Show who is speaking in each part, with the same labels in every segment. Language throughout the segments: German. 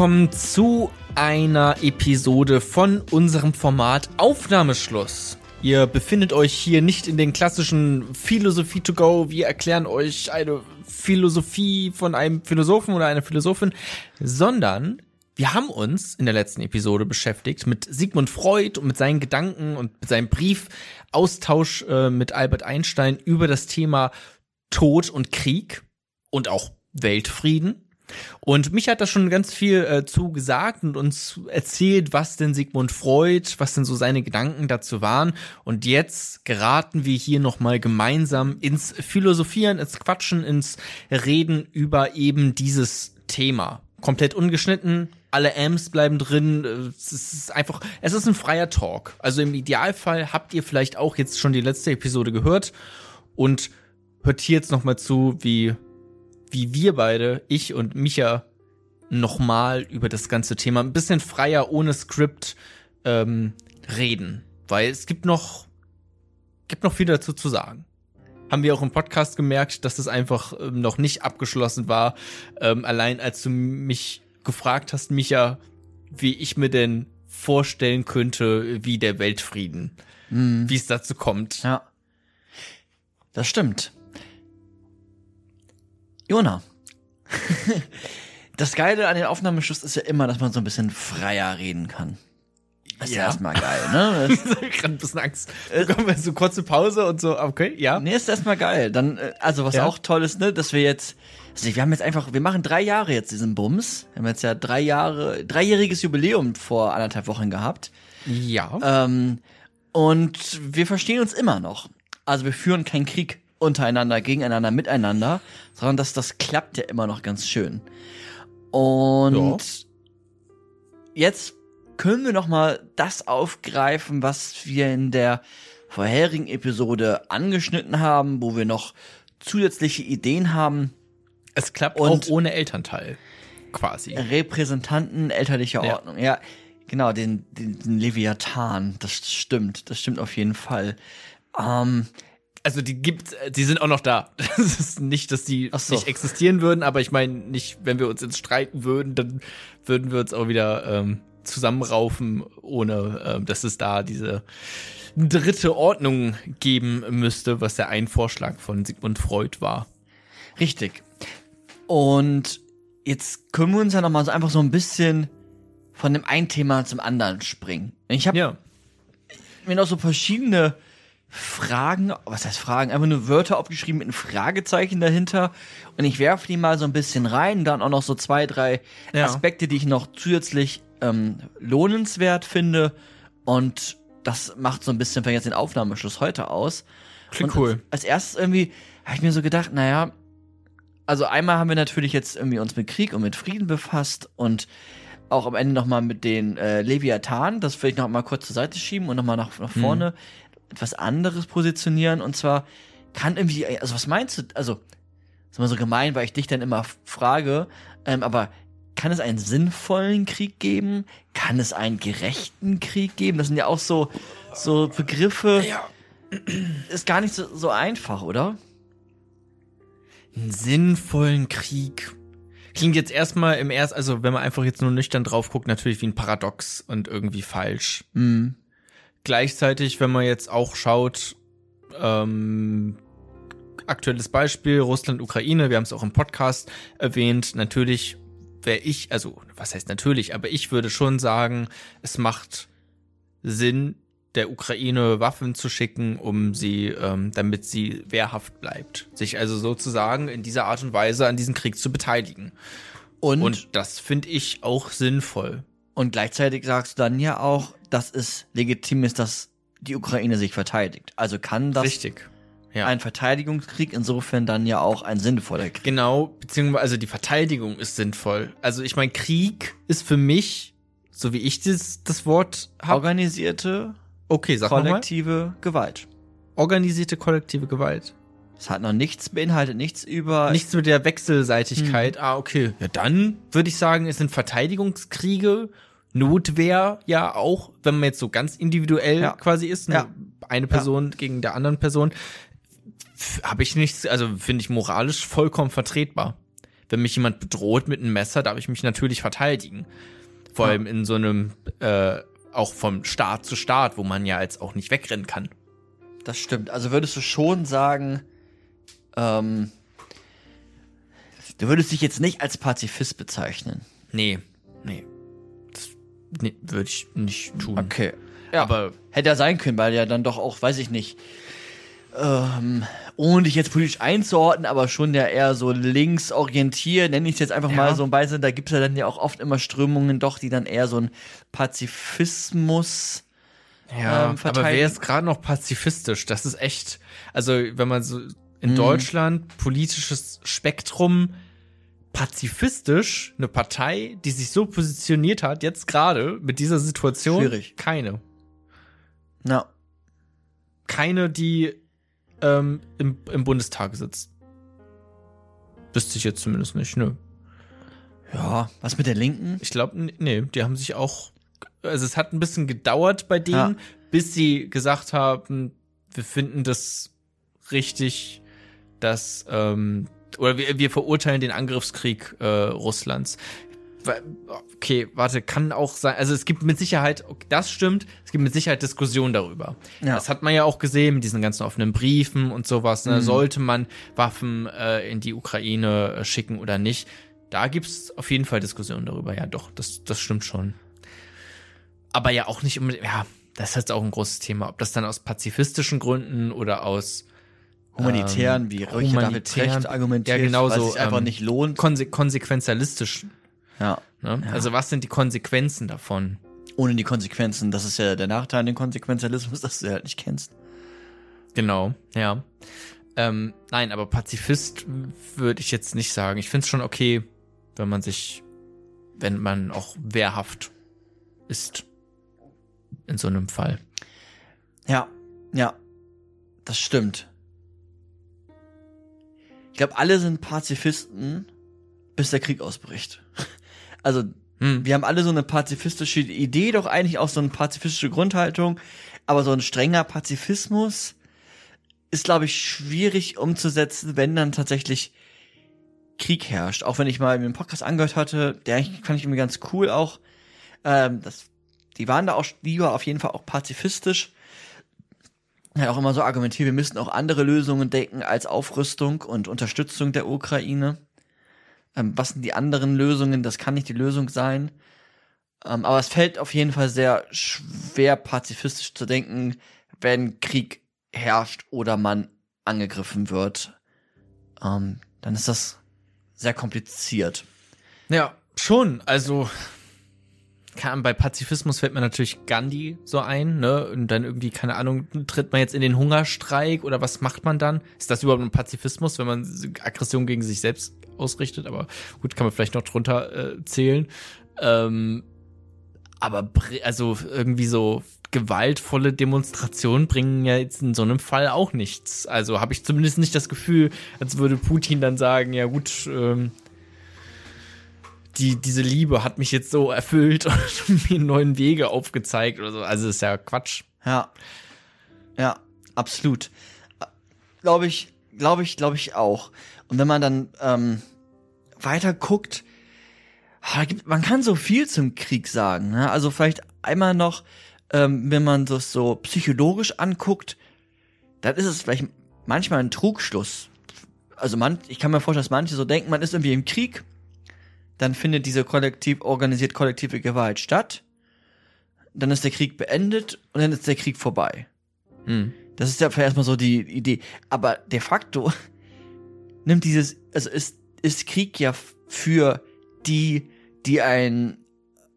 Speaker 1: Willkommen zu einer Episode von unserem Format Aufnahmeschluss. Ihr befindet euch hier nicht in den klassischen Philosophie to go. Wir erklären euch eine Philosophie von einem Philosophen oder einer Philosophin, sondern wir haben uns in der letzten Episode beschäftigt mit Sigmund Freud und mit seinen Gedanken und mit seinem Briefaustausch äh, mit Albert Einstein über das Thema Tod und Krieg und auch Weltfrieden. Und mich hat da schon ganz viel äh, zu gesagt und uns erzählt, was denn Sigmund Freud, was denn so seine Gedanken dazu waren. Und jetzt geraten wir hier nochmal gemeinsam ins Philosophieren, ins Quatschen, ins Reden über eben dieses Thema. Komplett ungeschnitten, alle Amps bleiben drin. Es ist einfach, es ist ein freier Talk. Also im Idealfall habt ihr vielleicht auch jetzt schon die letzte Episode gehört und hört hier jetzt nochmal zu, wie wie wir beide, ich und Micha, nochmal über das ganze Thema ein bisschen freier, ohne Skript ähm, reden. Weil es gibt noch, gibt noch viel dazu zu sagen. Haben wir auch im Podcast gemerkt, dass es einfach ähm, noch nicht abgeschlossen war. Ähm, allein als du mich gefragt hast, Micha, wie ich mir denn vorstellen könnte, wie der Weltfrieden, mhm. wie es dazu kommt.
Speaker 2: Ja. Das stimmt. Jona. das Geile an den Aufnahmeschluss ist ja immer, dass man so ein bisschen freier reden kann.
Speaker 1: Das ist ja erstmal geil, ne? ich gerade ein bisschen Angst. Bekommen wir so kurze Pause und so, okay, ja.
Speaker 2: Nee, ist erstmal geil. Dann, äh, also was ja. auch toll ist, ne, dass wir jetzt, also wir haben jetzt einfach, wir machen drei Jahre jetzt diesen Bums. Wir haben jetzt ja drei Jahre, dreijähriges Jubiläum vor anderthalb Wochen gehabt.
Speaker 1: Ja.
Speaker 2: Ähm, und wir verstehen uns immer noch. Also wir führen keinen Krieg untereinander, gegeneinander, miteinander, sondern dass das klappt ja immer noch ganz schön. Und ja. jetzt können wir noch mal das aufgreifen, was wir in der vorherigen Episode angeschnitten haben, wo wir noch zusätzliche Ideen haben.
Speaker 1: Es klappt und auch ohne Elternteil, quasi.
Speaker 2: Repräsentanten elterlicher ja. Ordnung, ja. Genau, den, den, den Leviathan, das stimmt, das stimmt auf jeden Fall. Ähm,
Speaker 1: also die gibt, die sind auch noch da. Das ist nicht, dass die so. nicht existieren würden, aber ich meine nicht, wenn wir uns jetzt streiten würden, dann würden wir uns auch wieder ähm, zusammenraufen, ohne ähm, dass es da diese dritte Ordnung geben müsste, was ja ein Vorschlag von Sigmund Freud war.
Speaker 2: Richtig. Und jetzt können wir uns ja noch mal so einfach so ein bisschen von dem einen Thema zum anderen springen. Ich habe ja. mir noch so verschiedene Fragen, was heißt Fragen, einfach nur Wörter aufgeschrieben mit einem Fragezeichen dahinter und ich werfe die mal so ein bisschen rein, dann auch noch so zwei, drei ja. Aspekte, die ich noch zusätzlich ähm, lohnenswert finde und das macht so ein bisschen vielleicht jetzt den Aufnahmeschluss heute aus.
Speaker 1: Klingt cool.
Speaker 2: Als, als erstes irgendwie habe ich mir so gedacht, naja, also einmal haben wir natürlich jetzt irgendwie uns mit Krieg und mit Frieden befasst und auch am Ende nochmal mit den äh, Leviathan, das will ich noch mal kurz zur Seite schieben und nochmal nach, nach vorne. Mhm etwas anderes positionieren und zwar kann irgendwie, also was meinst du, also, ist immer so gemein, weil ich dich dann immer frage, ähm, aber kann es einen sinnvollen Krieg geben? Kann es einen gerechten Krieg geben? Das sind ja auch so, so Begriffe. Ja. Ist gar nicht so, so einfach, oder?
Speaker 1: Einen sinnvollen Krieg. Klingt jetzt erstmal im erst, also wenn man einfach jetzt nur nüchtern drauf guckt, natürlich wie ein Paradox und irgendwie falsch.
Speaker 2: Mhm.
Speaker 1: Gleichzeitig, wenn man jetzt auch schaut, ähm, aktuelles Beispiel, Russland, Ukraine, wir haben es auch im Podcast erwähnt, natürlich wäre ich, also was heißt natürlich, aber ich würde schon sagen, es macht Sinn, der Ukraine Waffen zu schicken, um sie, ähm, damit sie wehrhaft bleibt. Sich also sozusagen in dieser Art und Weise an diesem Krieg zu beteiligen. Und, und das finde ich auch sinnvoll.
Speaker 2: Und gleichzeitig sagst du dann ja auch, dass es legitim ist, dass die Ukraine sich verteidigt. Also kann das
Speaker 1: Richtig.
Speaker 2: Ja. ein Verteidigungskrieg insofern dann ja auch ein sinnvoller Krieg.
Speaker 1: Genau, beziehungsweise also die Verteidigung ist sinnvoll. Also ich meine, Krieg ist für mich, so wie ich das, das Wort
Speaker 2: habe. Organisierte,
Speaker 1: okay, sag
Speaker 2: kollektive Gewalt.
Speaker 1: Organisierte kollektive Gewalt.
Speaker 2: Es hat noch nichts beinhaltet, nichts über.
Speaker 1: Nichts mit der Wechselseitigkeit. Hm. Ah, okay. Ja, dann würde ich sagen, es sind Verteidigungskriege Notwehr ja auch, wenn man jetzt so ganz individuell ja. quasi ist, ne? ja. eine Person ja. gegen der anderen Person, habe ich nichts, also finde ich moralisch vollkommen vertretbar. wenn mich jemand bedroht mit einem Messer, darf ich mich natürlich verteidigen. Vor allem in so einem, äh, auch vom Staat zu Staat, wo man ja jetzt auch nicht wegrennen kann.
Speaker 2: Das stimmt. Also würdest du schon sagen, ähm, du würdest dich jetzt nicht als Pazifist bezeichnen.
Speaker 1: Nee, nee. Nee, würde ich nicht tun.
Speaker 2: Okay. Ja,
Speaker 1: Aber
Speaker 2: hätte ja sein können, weil ja dann doch auch, weiß ich nicht, ähm, ohne dich jetzt politisch einzuordnen, aber schon ja eher so links orientiert, nenne ich es jetzt einfach
Speaker 1: Ja.
Speaker 2: mal so ein Beispiel. Da gibt es ja dann ja auch oft immer Strömungen doch, die dann eher so ein Pazifismus
Speaker 1: Ja,
Speaker 2: ähm,
Speaker 1: aber wer ist gerade noch pazifistisch? Das ist echt, also wenn man so in
Speaker 2: Mhm.
Speaker 1: Deutschland politisches Spektrum pazifistisch, eine Partei, die sich so positioniert hat, jetzt gerade mit dieser Situation,
Speaker 2: Schwierig.
Speaker 1: keine.
Speaker 2: Ja.
Speaker 1: Keine, die ähm, im, im Bundestag sitzt. Wüsste ich jetzt zumindest nicht, ne?
Speaker 2: Ja, was mit der Linken?
Speaker 1: Ich glaube, nee, die haben sich auch, also es hat ein bisschen gedauert bei denen,
Speaker 2: Ja.
Speaker 1: bis sie gesagt haben, wir finden das richtig, dass, ähm, oder wir, wir verurteilen den Angriffskrieg äh, Russlands. Okay, warte, kann auch sein, also es gibt mit Sicherheit, das stimmt, es gibt mit Sicherheit Diskussionen darüber.
Speaker 2: Ja.
Speaker 1: Das hat man ja auch gesehen mit diesen ganzen offenen Briefen und sowas. Ne?
Speaker 2: Mhm.
Speaker 1: Sollte man Waffen äh, in die Ukraine äh, schicken oder nicht? Da gibt's auf jeden Fall Diskussionen darüber. Ja, doch, das, das stimmt schon. Aber ja auch nicht unbedingt, ja, das ist jetzt auch ein großes Thema. Ob das dann aus pazifistischen Gründen oder aus
Speaker 2: Humanitären,
Speaker 1: ähm,
Speaker 2: wie
Speaker 1: humanitären-
Speaker 2: argumentiert,
Speaker 1: Ja, genau so,
Speaker 2: einfach
Speaker 1: ähm,
Speaker 2: nicht lohnt.
Speaker 1: konse konsequenzialistisch.
Speaker 2: Ja.
Speaker 1: Ne?
Speaker 2: Ja.
Speaker 1: Also was sind die Konsequenzen davon?
Speaker 2: Ohne die Konsequenzen. Das ist ja der Nachteil an dem Konsequenzialismus, dass du halt nicht kennst.
Speaker 1: Genau, ja. Ähm, nein, aber Pazifist würde ich jetzt nicht sagen. Ich finde es schon okay, wenn man sich, wenn man auch wehrhaft ist in so einem Fall.
Speaker 2: Ja, ja, das stimmt. Ich glaube, alle sind Pazifisten, bis der Krieg ausbricht. Also,
Speaker 1: Hm.
Speaker 2: wir haben alle so eine pazifistische Idee, doch eigentlich auch so eine pazifistische Grundhaltung, aber so ein strenger Pazifismus ist, glaube ich, schwierig umzusetzen, wenn dann tatsächlich Krieg herrscht. Auch wenn ich mal einen Podcast angehört hatte, der fand ich irgendwie ganz cool auch. Ähm, das, die waren da auch, die war auf jeden Fall auch pazifistisch. Hat auch immer so argumentiert, wir müssten auch andere Lösungen denken als Aufrüstung und Unterstützung der Ukraine. Ähm, was sind die anderen Lösungen? Das kann nicht die Lösung sein. Ähm, aber es fällt auf jeden Fall sehr schwer, pazifistisch zu denken, wenn Krieg herrscht oder man angegriffen wird. Ähm, dann ist das sehr kompliziert.
Speaker 1: Ja, schon. Also kann, bei Pazifismus fällt mir natürlich Gandhi so ein, ne? Und dann irgendwie, keine Ahnung, tritt man jetzt in den Hungerstreik oder was macht man dann? Ist das überhaupt ein Pazifismus, wenn man Aggression gegen sich selbst ausrichtet? Aber gut, kann man vielleicht noch drunter äh, zählen. Ähm, aber also irgendwie so gewaltvolle Demonstrationen bringen ja jetzt in so einem Fall auch nichts. Also habe ich zumindest nicht das Gefühl, als würde Putin dann sagen, ja gut, ähm, die, diese Liebe hat mich jetzt so erfüllt und mir neuen Wege aufgezeigt oder so. Also ist ja Quatsch.
Speaker 2: Ja. Ja, absolut. Glaube ich, glaube ich, glaube ich auch. Und wenn man dann ähm, weiter guckt, ah, man kann so viel zum Krieg sagen. Ne? Also vielleicht einmal noch, ähm, wenn man das so psychologisch anguckt, dann ist es vielleicht manchmal ein Trugschluss. Also man, ich kann mir vorstellen, dass manche so denken, man ist irgendwie im Krieg, dann findet diese kollektiv organisiert kollektive Gewalt statt, dann ist der Krieg beendet und dann ist der Krieg vorbei.
Speaker 1: Hm.
Speaker 2: Das ist ja erstmal so die Idee. Aber de facto nimmt dieses, also ist, ist Krieg ja für die, die ein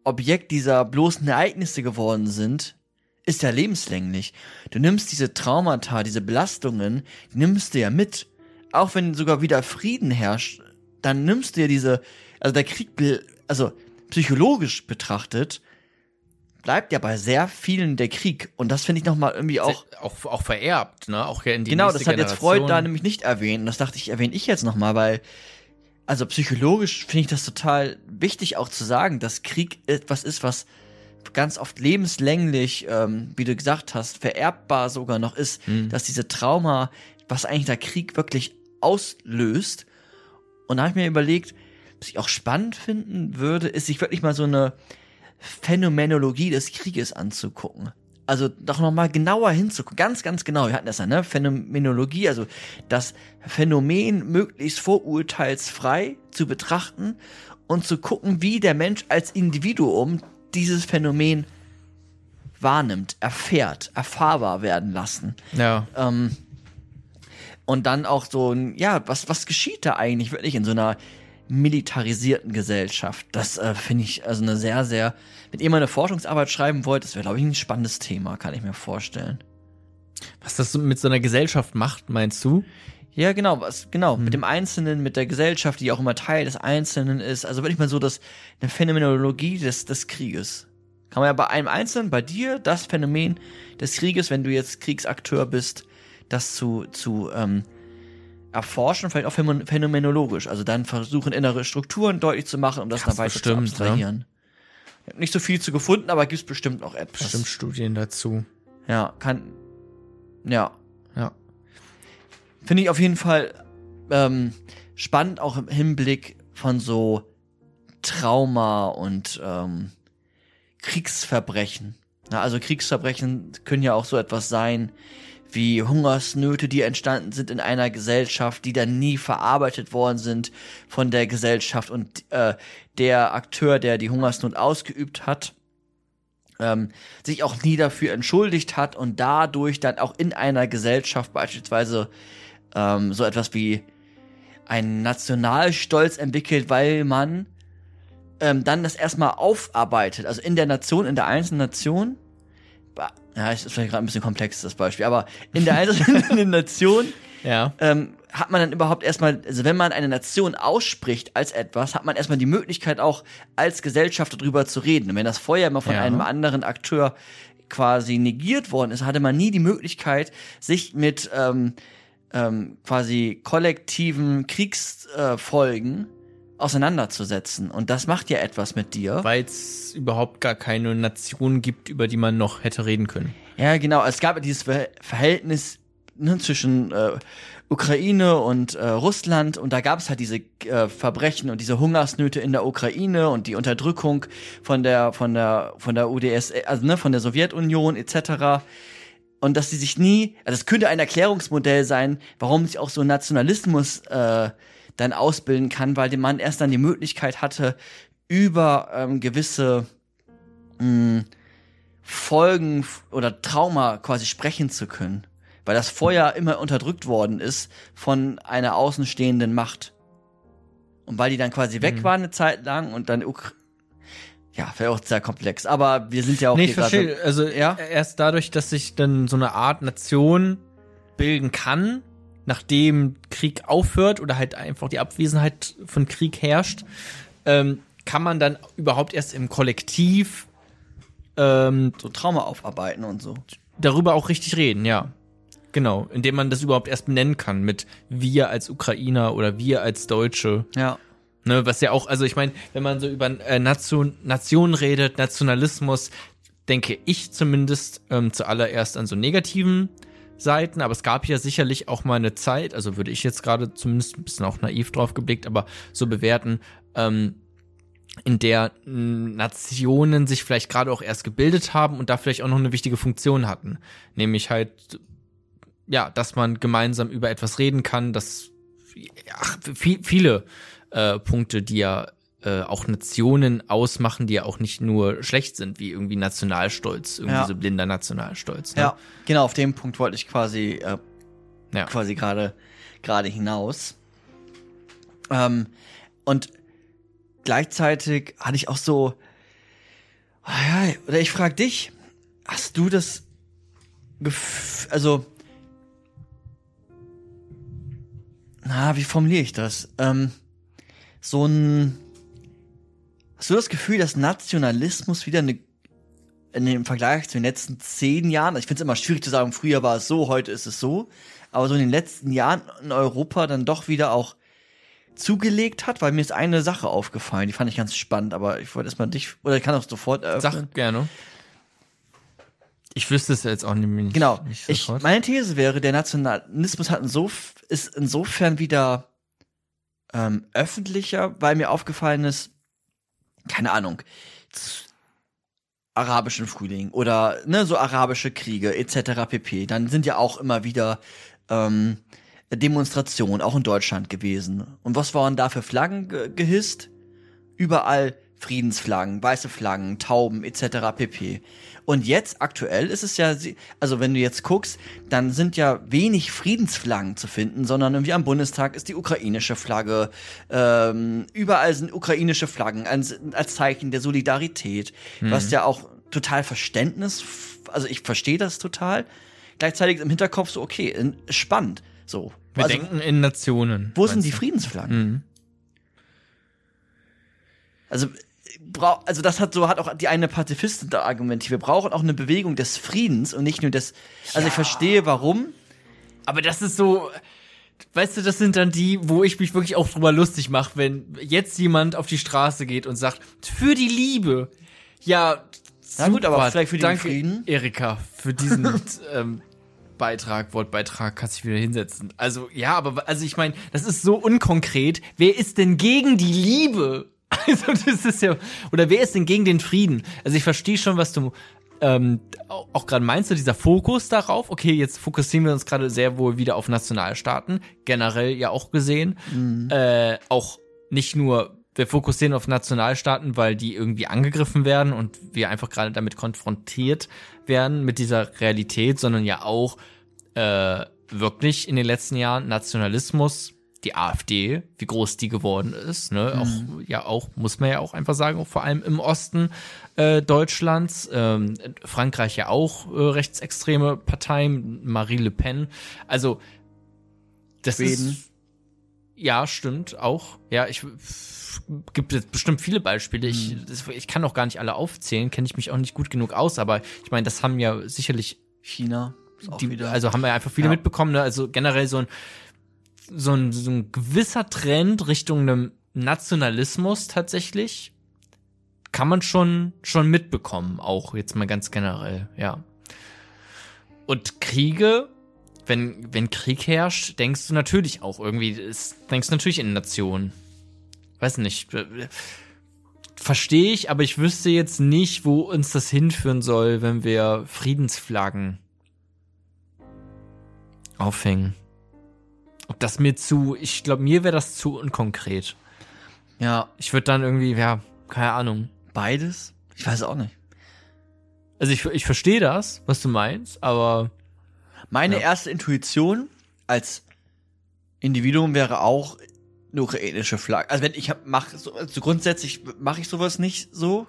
Speaker 2: Objekt dieser bloßen Ereignisse geworden sind, ist ja lebenslänglich. Du nimmst diese Traumata, diese Belastungen, die nimmst du ja mit. Auch wenn sogar wieder Frieden herrscht, dann nimmst du ja diese, also der Krieg, also psychologisch betrachtet, bleibt ja bei sehr vielen der Krieg. Und das finde ich nochmal irgendwie auch
Speaker 1: auch, auch vererbt, ne? Auch ja in die
Speaker 2: genau, das hat jetzt
Speaker 1: Generation.
Speaker 2: Freud da nämlich nicht erwähnt. Und das dachte ich, erwähne ich jetzt nochmal, weil, also psychologisch finde ich das total wichtig auch zu sagen, dass Krieg etwas ist, was ganz oft lebenslänglich, ähm, wie du gesagt hast, vererbbar sogar noch ist,
Speaker 1: Hm.
Speaker 2: dass diese Trauma, was eigentlich der Krieg wirklich auslöst. Und da habe ich mir überlegt, was ich auch spannend finden würde, ist sich wirklich mal so eine Phänomenologie des Krieges anzugucken. Also doch nochmal genauer hinzugucken, ganz, ganz genau. Wir hatten das ja, ne? Phänomenologie, also das Phänomen möglichst vorurteilsfrei zu betrachten und zu gucken, wie der Mensch als Individuum dieses Phänomen wahrnimmt, erfährt, erfahrbar werden lassen.
Speaker 1: Ja.
Speaker 2: Ähm, und dann auch so ein, ja, was, was geschieht da eigentlich wirklich in so einer militarisierten Gesellschaft? Das äh, finde ich also eine sehr, sehr, wenn ihr mal eine Forschungsarbeit schreiben wollt, das wäre, glaube ich, ein spannendes Thema, kann ich mir vorstellen.
Speaker 1: Was das mit so einer Gesellschaft macht, meinst du?
Speaker 2: Ja, genau, was, genau, mit dem Einzelnen, mit der Gesellschaft, die auch immer Teil des Einzelnen ist. Also wirklich mal so das, eine Phänomenologie des, des Krieges. Kann man ja bei einem Einzelnen, bei dir, das Phänomen des Krieges, wenn du jetzt Kriegsakteur bist, das zu, zu ähm, erforschen, vielleicht auch phänomen- phänomenologisch. Also dann versuchen, innere Strukturen deutlich zu machen, um das
Speaker 1: Gab's
Speaker 2: dann weiter
Speaker 1: bestimmt,
Speaker 2: zu abstrahieren. Ich hab nicht so viel zu gefunden, aber gibt's bestimmt auch etwas.
Speaker 1: Bestimmt Studien dazu.
Speaker 2: Ja, kann. Ja.
Speaker 1: Ja.
Speaker 2: Finde ich auf jeden Fall ähm, spannend, auch im Hinblick von so Trauma und ähm, Kriegsverbrechen. Na, also Kriegsverbrechen können ja auch so etwas sein wie Hungersnöte, die entstanden sind in einer Gesellschaft, die dann nie verarbeitet worden sind von der Gesellschaft und äh, der Akteur, der die Hungersnot ausgeübt hat, ähm, sich auch nie dafür entschuldigt hat und dadurch dann auch in einer Gesellschaft beispielsweise ähm, so etwas wie einen Nationalstolz entwickelt, weil man ähm, dann das erstmal aufarbeitet, also in der Nation, in der einzelnen Nation. Ja, es ist vielleicht gerade ein bisschen komplex, das Beispiel, aber in der einzelnen Nation
Speaker 1: Ja.
Speaker 2: ähm, hat man dann überhaupt erstmal, also wenn man eine Nation ausspricht als etwas, hat man erstmal die Möglichkeit auch als Gesellschaft darüber zu reden. Und wenn das vorher immer von
Speaker 1: Ja.
Speaker 2: einem anderen Akteur quasi negiert worden ist, hatte man nie die Möglichkeit, sich mit ähm, ähm, quasi kollektiven Kriegsfolgen äh, auseinanderzusetzen. Und das macht ja etwas mit dir.
Speaker 1: Weil es überhaupt gar keine Nation gibt, über die man noch hätte reden können.
Speaker 2: Ja, genau. Es gab ja dieses Ver Verhältnis ne, zwischen äh, Ukraine und äh, Russland und da gab es halt diese äh, Verbrechen und diese Hungersnöte in der Ukraine und die Unterdrückung von der von der von der UdS, also ne, von der Sowjetunion etc. Und dass sie sich nie, also es könnte ein Erklärungsmodell sein, warum sich auch so Nationalismus äh, dann ausbilden kann, weil der Mann erst dann die Möglichkeit hatte, über ähm, gewisse mh, Folgen f- oder Trauma quasi sprechen zu können. Weil das vorher immer unterdrückt worden ist von einer außenstehenden Macht. Und weil die dann quasi weg waren eine Zeit lang und dann Ukra ja, wäre auch sehr komplex. Aber wir sind ja auch
Speaker 1: Nee, ich verstehe. Also
Speaker 2: Ja?
Speaker 1: erst dadurch, dass sich dann so eine Art Nation bilden kann, nachdem Krieg aufhört oder halt einfach die Abwesenheit von Krieg herrscht, ähm, kann man dann überhaupt erst im Kollektiv ähm,
Speaker 2: so Trauma aufarbeiten und so.
Speaker 1: darüber auch richtig reden, ja. Genau, indem man das überhaupt erst benennen kann mit wir als Ukrainer oder wir als Deutsche.
Speaker 2: Ja.
Speaker 1: Ne, was ja auch, also ich meine, wenn man so über äh, Nation, Nation redet, Nationalismus, denke ich zumindest ähm, zuallererst an so negativen Seiten, aber es gab ja sicherlich auch mal eine Zeit, also würde ich jetzt gerade zumindest ein bisschen auch naiv drauf geblickt, aber so bewerten, ähm, in der Nationen sich vielleicht gerade auch erst gebildet haben und da vielleicht auch noch eine wichtige Funktion hatten. Nämlich halt, ja, dass man gemeinsam über etwas reden kann, dass ach, viel, viele äh, Punkte, die ja äh, auch Nationen ausmachen, die ja auch nicht nur schlecht sind, wie irgendwie Nationalstolz, irgendwie
Speaker 2: Ja.
Speaker 1: so blinder Nationalstolz. Ne?
Speaker 2: Ja, genau, auf dem Punkt wollte ich quasi äh,
Speaker 1: ja.
Speaker 2: quasi gerade gerade hinaus. Ähm, und gleichzeitig hatte ich auch so, ah ja, oder ich frage dich, hast du das Gefühl, also, na, wie formuliere ich das? Ähm, so ein, hast du das Gefühl, dass Nationalismus wieder eine in dem Vergleich zu den letzten zehn Jahren, ich finde es immer schwierig zu sagen, früher war es so, heute ist es so, aber so in den letzten Jahren in Europa dann doch wieder auch zugelegt hat, weil mir ist eine Sache aufgefallen, die fand ich ganz spannend, aber ich wollte erstmal dich, oder ich kann auch sofort eröffnen.
Speaker 1: Sag gerne. Ich wüsste es jetzt auch nicht.
Speaker 2: Genau.
Speaker 1: Nicht
Speaker 2: Ich, meine These wäre, der Nationalismus hat insof ist insofern wieder ähm, öffentlicher, weil mir aufgefallen ist, keine Ahnung, arabischen Frühling oder ne, so arabische Kriege etc. pp. Dann sind ja auch immer wieder ähm, Demonstrationen, auch in Deutschland gewesen. Und was waren da für Flaggen ge gehisst? Überall Friedensflaggen, weiße Flaggen, Tauben etc. pp. Und jetzt aktuell ist es ja, also wenn du jetzt guckst, dann sind ja wenig Friedensflaggen zu finden, sondern irgendwie am Bundestag ist die ukrainische Flagge, ähm, überall sind ukrainische Flaggen als, als Zeichen der Solidarität, was ja auch total Verständnis, also ich verstehe das total. Gleichzeitig im Hinterkopf so, okay, spannend, so.
Speaker 1: Wir
Speaker 2: also,
Speaker 1: denken in Nationen.
Speaker 2: wo sind die? Friedensflaggen?
Speaker 1: Mhm.
Speaker 2: Also, also das hat so hat auch die eine Pazifistin da argumentiert. Wir brauchen auch eine Bewegung des Friedens und nicht nur des. Also ich verstehe warum.
Speaker 1: Aber das ist so, weißt du, das sind dann die, wo ich mich wirklich auch drüber lustig mache, wenn jetzt jemand auf die Straße geht und sagt, für die Liebe. Ja,
Speaker 2: Na gut, aber vielleicht für den
Speaker 1: danke,
Speaker 2: Frieden?
Speaker 1: Erika, für diesen ähm, Beitrag, Wortbeitrag, kannst dich wieder hinsetzen. Also, ja, aber also ich meine, das ist so unkonkret. Wer ist denn gegen die Liebe? Also, das ist ja. Oder wer ist denn gegen den Frieden? Also, ich verstehe schon, was du ähm, auch, gerade meinst, du, dieser Fokus darauf. Okay, jetzt fokussieren wir uns gerade sehr wohl wieder auf Nationalstaaten. Generell ja auch gesehen. Äh, auch nicht nur. Wir fokussieren auf Nationalstaaten, weil die irgendwie angegriffen werden und wir einfach gerade damit konfrontiert werden mit dieser Realität, sondern ja auch äh, wirklich in den letzten Jahren Nationalismus, die AfD, wie groß die geworden ist, ne, auch, ja auch, muss man ja auch einfach sagen, auch vor allem im Osten äh, Deutschlands, ähm, Frankreich ja auch äh, rechtsextreme Parteien, Marie Le Pen, also das
Speaker 2: Schweden.
Speaker 1: ist ja, stimmt, auch. Ja, ich gibt jetzt bestimmt viele Beispiele. Ich, das, ich kann auch gar nicht alle aufzählen, kenne ich mich auch nicht gut genug aus, aber ich meine, das haben ja sicherlich
Speaker 2: China
Speaker 1: die,
Speaker 2: wieder.
Speaker 1: also haben wir einfach viele
Speaker 2: Ja.
Speaker 1: mitbekommen, ne? also generell so ein, so ein, so ein gewisser Trend Richtung einem Nationalismus tatsächlich kann man schon, schon mitbekommen, auch jetzt mal ganz generell, ja. Und Kriege, wenn, wenn Krieg herrscht, denkst du natürlich auch irgendwie, es- denkst du natürlich in Nationen. Weiß nicht, äh, verstehe ich, aber ich wüsste jetzt nicht, wo uns das hinführen soll, wenn wir Friedensflaggen aufhängen. Ob das mir zu, ich glaube, mir wäre das zu unkonkret.
Speaker 2: ja,
Speaker 1: Ich würde dann irgendwie, ja, keine Ahnung.
Speaker 2: beides? Ich weiß auch nicht.
Speaker 1: Also ich, ich verstehe das, was du meinst, aber
Speaker 2: Meine
Speaker 1: Ja.
Speaker 2: erste Intuition als Individuum wäre auch eine ukrainische Flagge. Also wenn ich hab, mach so, also grundsätzlich mache ich sowas nicht so.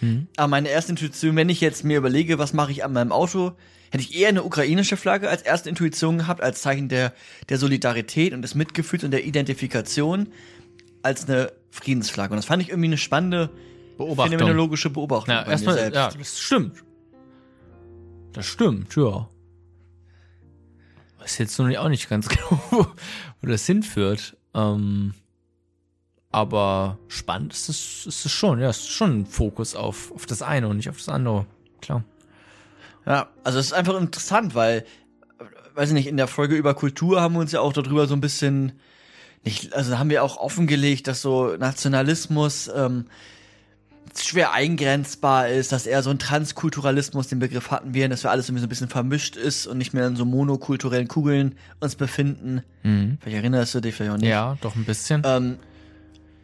Speaker 1: hm,
Speaker 2: Aber meine erste Intuition, wenn ich jetzt mir überlege, was mache ich an meinem Auto, hätte ich eher eine ukrainische Flagge als erste Intuition gehabt, als Zeichen der, der Solidarität und des Mitgefühls und der Identifikation, als eine Friedensflagge. Und das fand ich irgendwie eine spannende
Speaker 1: Beobachtung.
Speaker 2: phänomenologische Beobachtung
Speaker 1: Ja, erstmal,
Speaker 2: selbst.
Speaker 1: ja, das stimmt. Das stimmt, ja. Weiß jetzt noch nicht, auch nicht ganz genau, wo, wo das hinführt. Ähm, aber spannend ist es, ist es schon, ja, es ist schon ein Fokus auf, auf das eine und nicht auf das andere. Klar.
Speaker 2: Ja, also es ist einfach interessant, weil, weiß ich nicht, in der Folge über Kultur haben wir uns ja auch darüber so ein bisschen, nicht, also haben wir auch offengelegt, dass so Nationalismus ähm, schwer eingrenzbar ist, dass eher so ein Transkulturalismus, den Begriff hatten wir, dass wir alles irgendwie so ein bisschen vermischt ist und nicht mehr in so monokulturellen Kugeln uns befinden.
Speaker 1: Mhm.
Speaker 2: Vielleicht erinnerst du dich vielleicht auch nicht.
Speaker 1: Ja, doch ein bisschen.
Speaker 2: Ähm,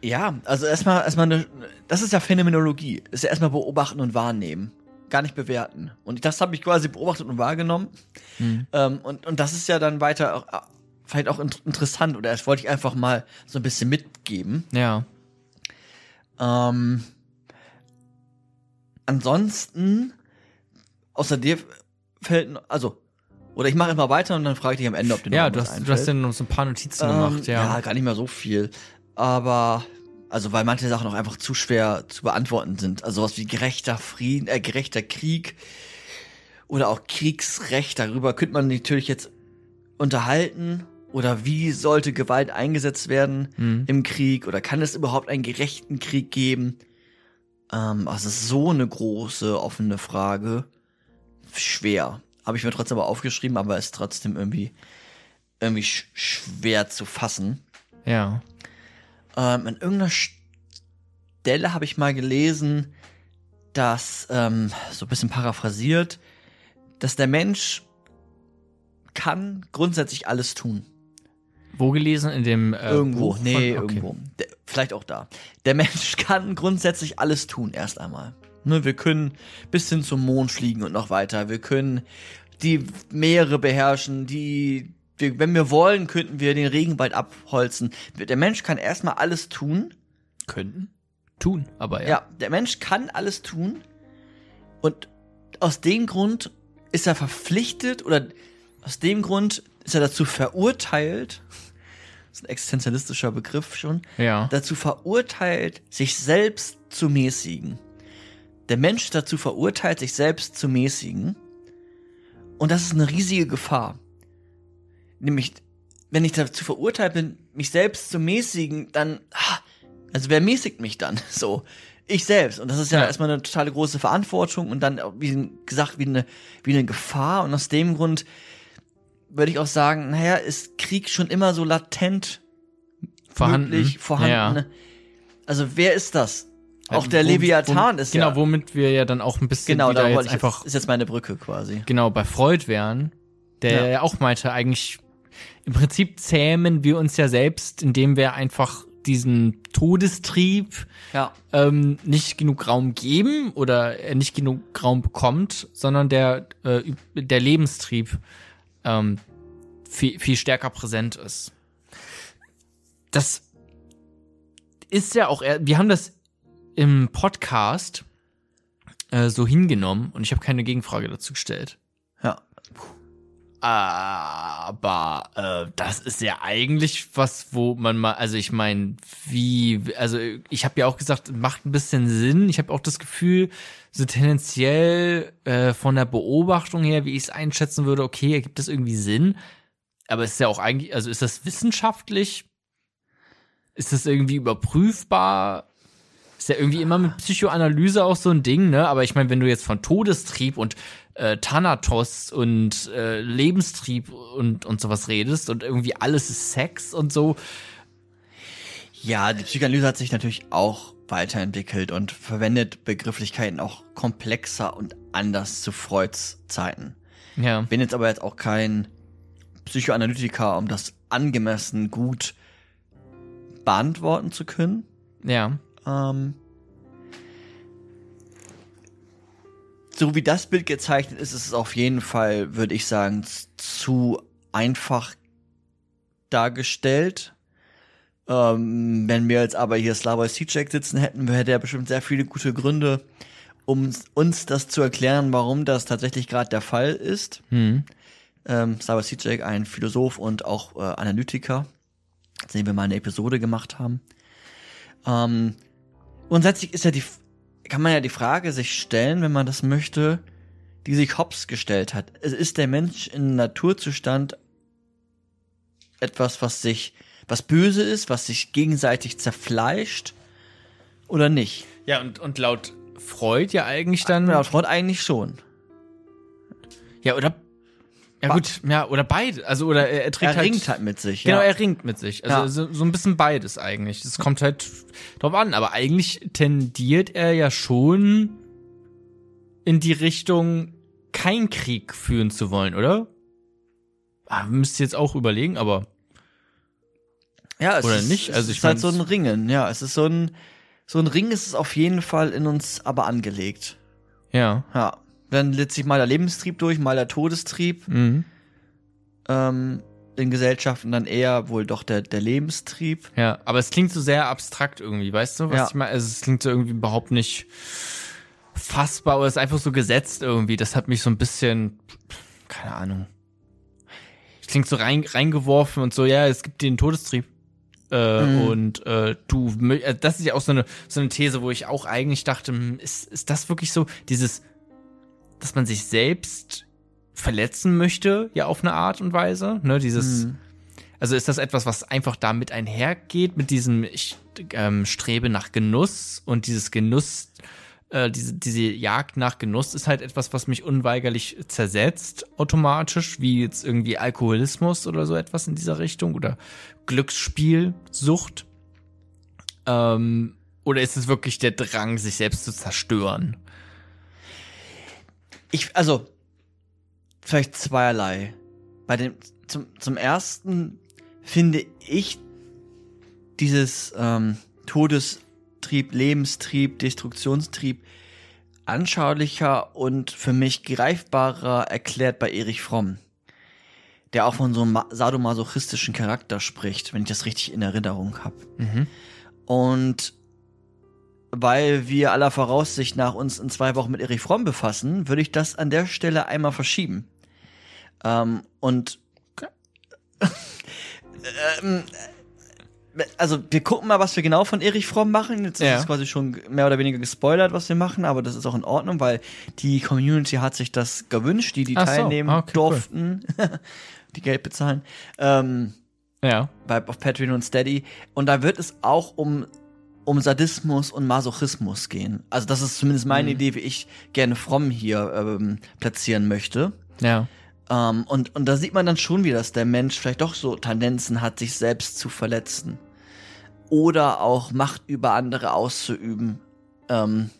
Speaker 2: ja, also erstmal, erstmal eine, das ist ja Phänomenologie. Das ist ja erstmal beobachten und wahrnehmen. Gar nicht bewerten. Und das habe ich quasi beobachtet und wahrgenommen.
Speaker 1: Mhm.
Speaker 2: Ähm, und, und das ist ja dann weiter auch, äh, vielleicht auch int interessant oder das wollte ich einfach mal so ein bisschen mitgeben.
Speaker 1: Ja.
Speaker 2: Ähm, ansonsten, außer dir fällt, also, oder ich mache immer weiter und dann frage ich dich am Ende, ob dir noch
Speaker 1: Ja, du hast, du hast ja noch so ein paar Notizen
Speaker 2: Ähm,
Speaker 1: gemacht, ja.
Speaker 2: Ja, gar nicht mehr so viel. Aber, also, weil manche Sachen auch einfach zu schwer zu beantworten sind. Also sowas wie gerechter Frieden, äh, gerechter Krieg oder auch Kriegsrecht. Darüber könnte man natürlich jetzt unterhalten. Oder wie sollte Gewalt eingesetzt werden
Speaker 1: Mhm.
Speaker 2: im Krieg? Oder kann es überhaupt einen gerechten Krieg geben? Ähm, also es ist so eine große offene Frage. Schwer. Habe ich mir trotzdem aber aufgeschrieben, aber ist trotzdem irgendwie, irgendwie sch schwer zu fassen.
Speaker 1: Ja.
Speaker 2: Ähm, an irgendeiner Stelle habe ich mal gelesen, dass, ähm, so ein bisschen paraphrasiert, dass der Mensch kann grundsätzlich alles tun.
Speaker 1: Wo gelesen? In dem äh,
Speaker 2: irgendwo,
Speaker 1: Buch
Speaker 2: nee,
Speaker 1: okay.
Speaker 2: irgendwo. Der, vielleicht auch da. Der Mensch kann grundsätzlich alles tun, erst einmal. Ne, wir können bis hin zum Mond fliegen und noch weiter. Wir können die Meere beherrschen, die, wir, wenn wir wollen, könnten wir den Regenwald abholzen. Der Mensch kann erstmal alles tun.
Speaker 1: Könnten. Tun, aber ja.
Speaker 2: Ja, der Mensch kann alles tun. Und aus dem Grund ist er verpflichtet oder aus dem Grund ist er dazu verurteilt, das ist ein existenzialistischer Begriff schon,
Speaker 1: Ja.
Speaker 2: dazu verurteilt, sich selbst zu mäßigen. Der Mensch dazu verurteilt, sich selbst zu mäßigen. Und das ist eine riesige Gefahr. Nämlich, wenn ich dazu verurteilt bin, mich selbst zu mäßigen, dann, ah, also wer mäßigt mich dann? So, ich selbst. Und das ist ja,
Speaker 1: Ja.
Speaker 2: erstmal eine totale große Verantwortung und dann, wie gesagt, wie eine, wie eine Gefahr. Und aus dem Grund würde ich auch sagen, naja, ist Krieg schon immer so latent
Speaker 1: Vorhanden.
Speaker 2: möglich, vorhanden.
Speaker 1: Ja.
Speaker 2: Also wer ist das? Auch der
Speaker 1: wo-
Speaker 2: Leviathan
Speaker 1: wo,
Speaker 2: ist
Speaker 1: genau,
Speaker 2: ja.
Speaker 1: womit wir ja dann auch ein bisschen
Speaker 2: genau,
Speaker 1: wieder
Speaker 2: da
Speaker 1: jetzt
Speaker 2: wollte ich
Speaker 1: einfach
Speaker 2: jetzt, ist jetzt meine Brücke quasi.
Speaker 1: genau bei Freud wären, der
Speaker 2: Ja.
Speaker 1: ja. auch meinte, eigentlich im Prinzip zähmen wir uns ja selbst, indem wir einfach diesen Todestrieb
Speaker 2: Ja.
Speaker 1: ähm, nicht genug Raum geben oder er nicht genug Raum bekommt, sondern der, äh, der Lebenstrieb ähm, viel, viel stärker präsent ist. Das ist ja auch, wir haben das im Podcast äh, so hingenommen und ich habe keine Gegenfrage dazu gestellt. Aber äh, das ist ja eigentlich was, wo man mal, also ich meine, wie, also ich habe ja auch gesagt, macht ein bisschen Sinn. Ich habe auch das Gefühl, so tendenziell äh, von der Beobachtung her, wie ich es einschätzen würde, okay, ergibt das irgendwie Sinn. Aber ist ja auch eigentlich, also ist das wissenschaftlich? Ist das irgendwie überprüfbar? Ist ja irgendwie immer mit Psychoanalyse auch so ein Ding, ne? Aber ich meine, wenn du jetzt von Todestrieb und äh, Thanatos und äh, Lebenstrieb und, und sowas redest und irgendwie alles ist Sex und so,
Speaker 2: Ja, die Psychoanalyse hat sich natürlich auch weiterentwickelt und verwendet Begrifflichkeiten auch komplexer und anders zu Freuds Zeiten.
Speaker 1: ja.
Speaker 2: Bin jetzt aber jetzt auch kein Psychoanalytiker, um das angemessen gut beantworten zu können.
Speaker 1: Ja.
Speaker 2: Ähm, so wie das Bild gezeichnet ist, ist es auf jeden Fall, würde ich sagen, zu einfach dargestellt. Ähm, wenn wir jetzt aber hier Slavoj Zizek sitzen hätten, hätte er bestimmt sehr viele gute Gründe, um uns das zu erklären, warum das tatsächlich gerade der Fall ist.
Speaker 1: Hm.
Speaker 2: Ähm, Slavoj Zizek, ein Philosoph und auch äh, Analytiker, dem wir mal eine Episode gemacht haben. Ähm, grundsätzlich ist ja die, kann man ja die Frage sich stellen, wenn man das möchte, die sich Hobbes gestellt hat. Ist der Mensch in Naturzustand etwas, was sich, was böse ist, was sich gegenseitig zerfleischt oder nicht?
Speaker 1: Ja, und, und laut Freud ja eigentlich dann.
Speaker 2: Laut Freud eigentlich schon.
Speaker 1: Ja, oder. Ja, gut, ja, oder beide. Also, oder er, er trägt
Speaker 2: Er ringt
Speaker 1: halt.
Speaker 2: halt mit sich.
Speaker 1: Genau,
Speaker 2: ja.
Speaker 1: er ringt mit sich. Also
Speaker 2: Ja.
Speaker 1: so, so ein bisschen beides eigentlich. Das kommt halt drauf an. Aber eigentlich tendiert er ja schon in die Richtung, keinen Krieg führen zu wollen, oder? Ah, müsst ihr jetzt auch überlegen, aber
Speaker 2: Ja, es
Speaker 1: Oder
Speaker 2: ist,
Speaker 1: nicht?
Speaker 2: Es
Speaker 1: Also ich
Speaker 2: ist halt so ein
Speaker 1: es-
Speaker 2: Ringen, ja. Es ist so ein, so ein Ring ist es auf jeden Fall in uns aber angelegt.
Speaker 1: ja.
Speaker 2: Ja. Dann lässt sich mal der Lebenstrieb durch, mal der Todestrieb.
Speaker 1: Mhm.
Speaker 2: Ähm, in Gesellschaften dann eher wohl doch der, der Lebenstrieb.
Speaker 1: Ja, aber es klingt so sehr abstrakt irgendwie, weißt du, was
Speaker 2: Ja.
Speaker 1: ich meine? Also es klingt so irgendwie überhaupt nicht fassbar oder es ist einfach so gesetzt irgendwie. Das hat mich so ein bisschen, keine Ahnung. Es klingt so rein, reingeworfen und so, ja, es gibt den Todestrieb. Äh,
Speaker 2: Mhm.
Speaker 1: Und äh, du, äh, das ist ja auch so eine, so eine These, wo ich auch eigentlich dachte, hm, ist, ist das wirklich so, dieses, dass man sich selbst verletzen möchte, ja, auf eine Art und Weise, ne, dieses,
Speaker 2: Mhm.
Speaker 1: also ist das etwas, was einfach damit einhergeht, mit diesem ich ähm, strebe nach Genuss und dieses Genuss, äh, diese, diese Jagd nach Genuss ist halt etwas, was mich unweigerlich zersetzt, automatisch, wie jetzt irgendwie Alkoholismus oder so etwas in dieser Richtung oder Glücksspielsucht. Ähm, oder ist es wirklich der Drang, sich selbst zu zerstören?
Speaker 2: Ich, also, vielleicht zweierlei. Bei dem, zum, zum ersten finde ich dieses ähm, Todestrieb, Lebenstrieb, Destruktionstrieb anschaulicher und für mich greifbarer erklärt bei Erich Fromm, der auch von so einem sadomasochistischen Charakter spricht, wenn ich das richtig in Erinnerung habe.
Speaker 1: Mhm.
Speaker 2: Und weil wir aller Voraussicht nach uns in zwei Wochen mit Erich Fromm befassen, würde ich das an der Stelle einmal verschieben. Ähm, und ähm, also wir gucken mal, was wir genau von Erich Fromm machen. Jetzt ist
Speaker 1: Ja.
Speaker 2: es quasi schon mehr oder weniger gespoilert, was wir machen, aber das ist auch in Ordnung, weil die Community hat sich das gewünscht, die die
Speaker 1: Ach so,
Speaker 2: teilnehmen
Speaker 1: okay, cool.
Speaker 2: durften, die Geld bezahlen. Ähm,
Speaker 1: Ja.
Speaker 2: bei auf Patreon und Steady. Und da wird es auch um, um Sadismus und Masochismus gehen. Also das ist zumindest meine
Speaker 1: Mhm.
Speaker 2: Idee, wie ich gerne Fromm hier ähm, platzieren möchte.
Speaker 1: Ja.
Speaker 2: Ähm, und, und da sieht man dann schon wieder, dass der Mensch vielleicht doch so Tendenzen hat, sich selbst zu verletzen. Oder auch Macht über andere auszuüben. Ähm,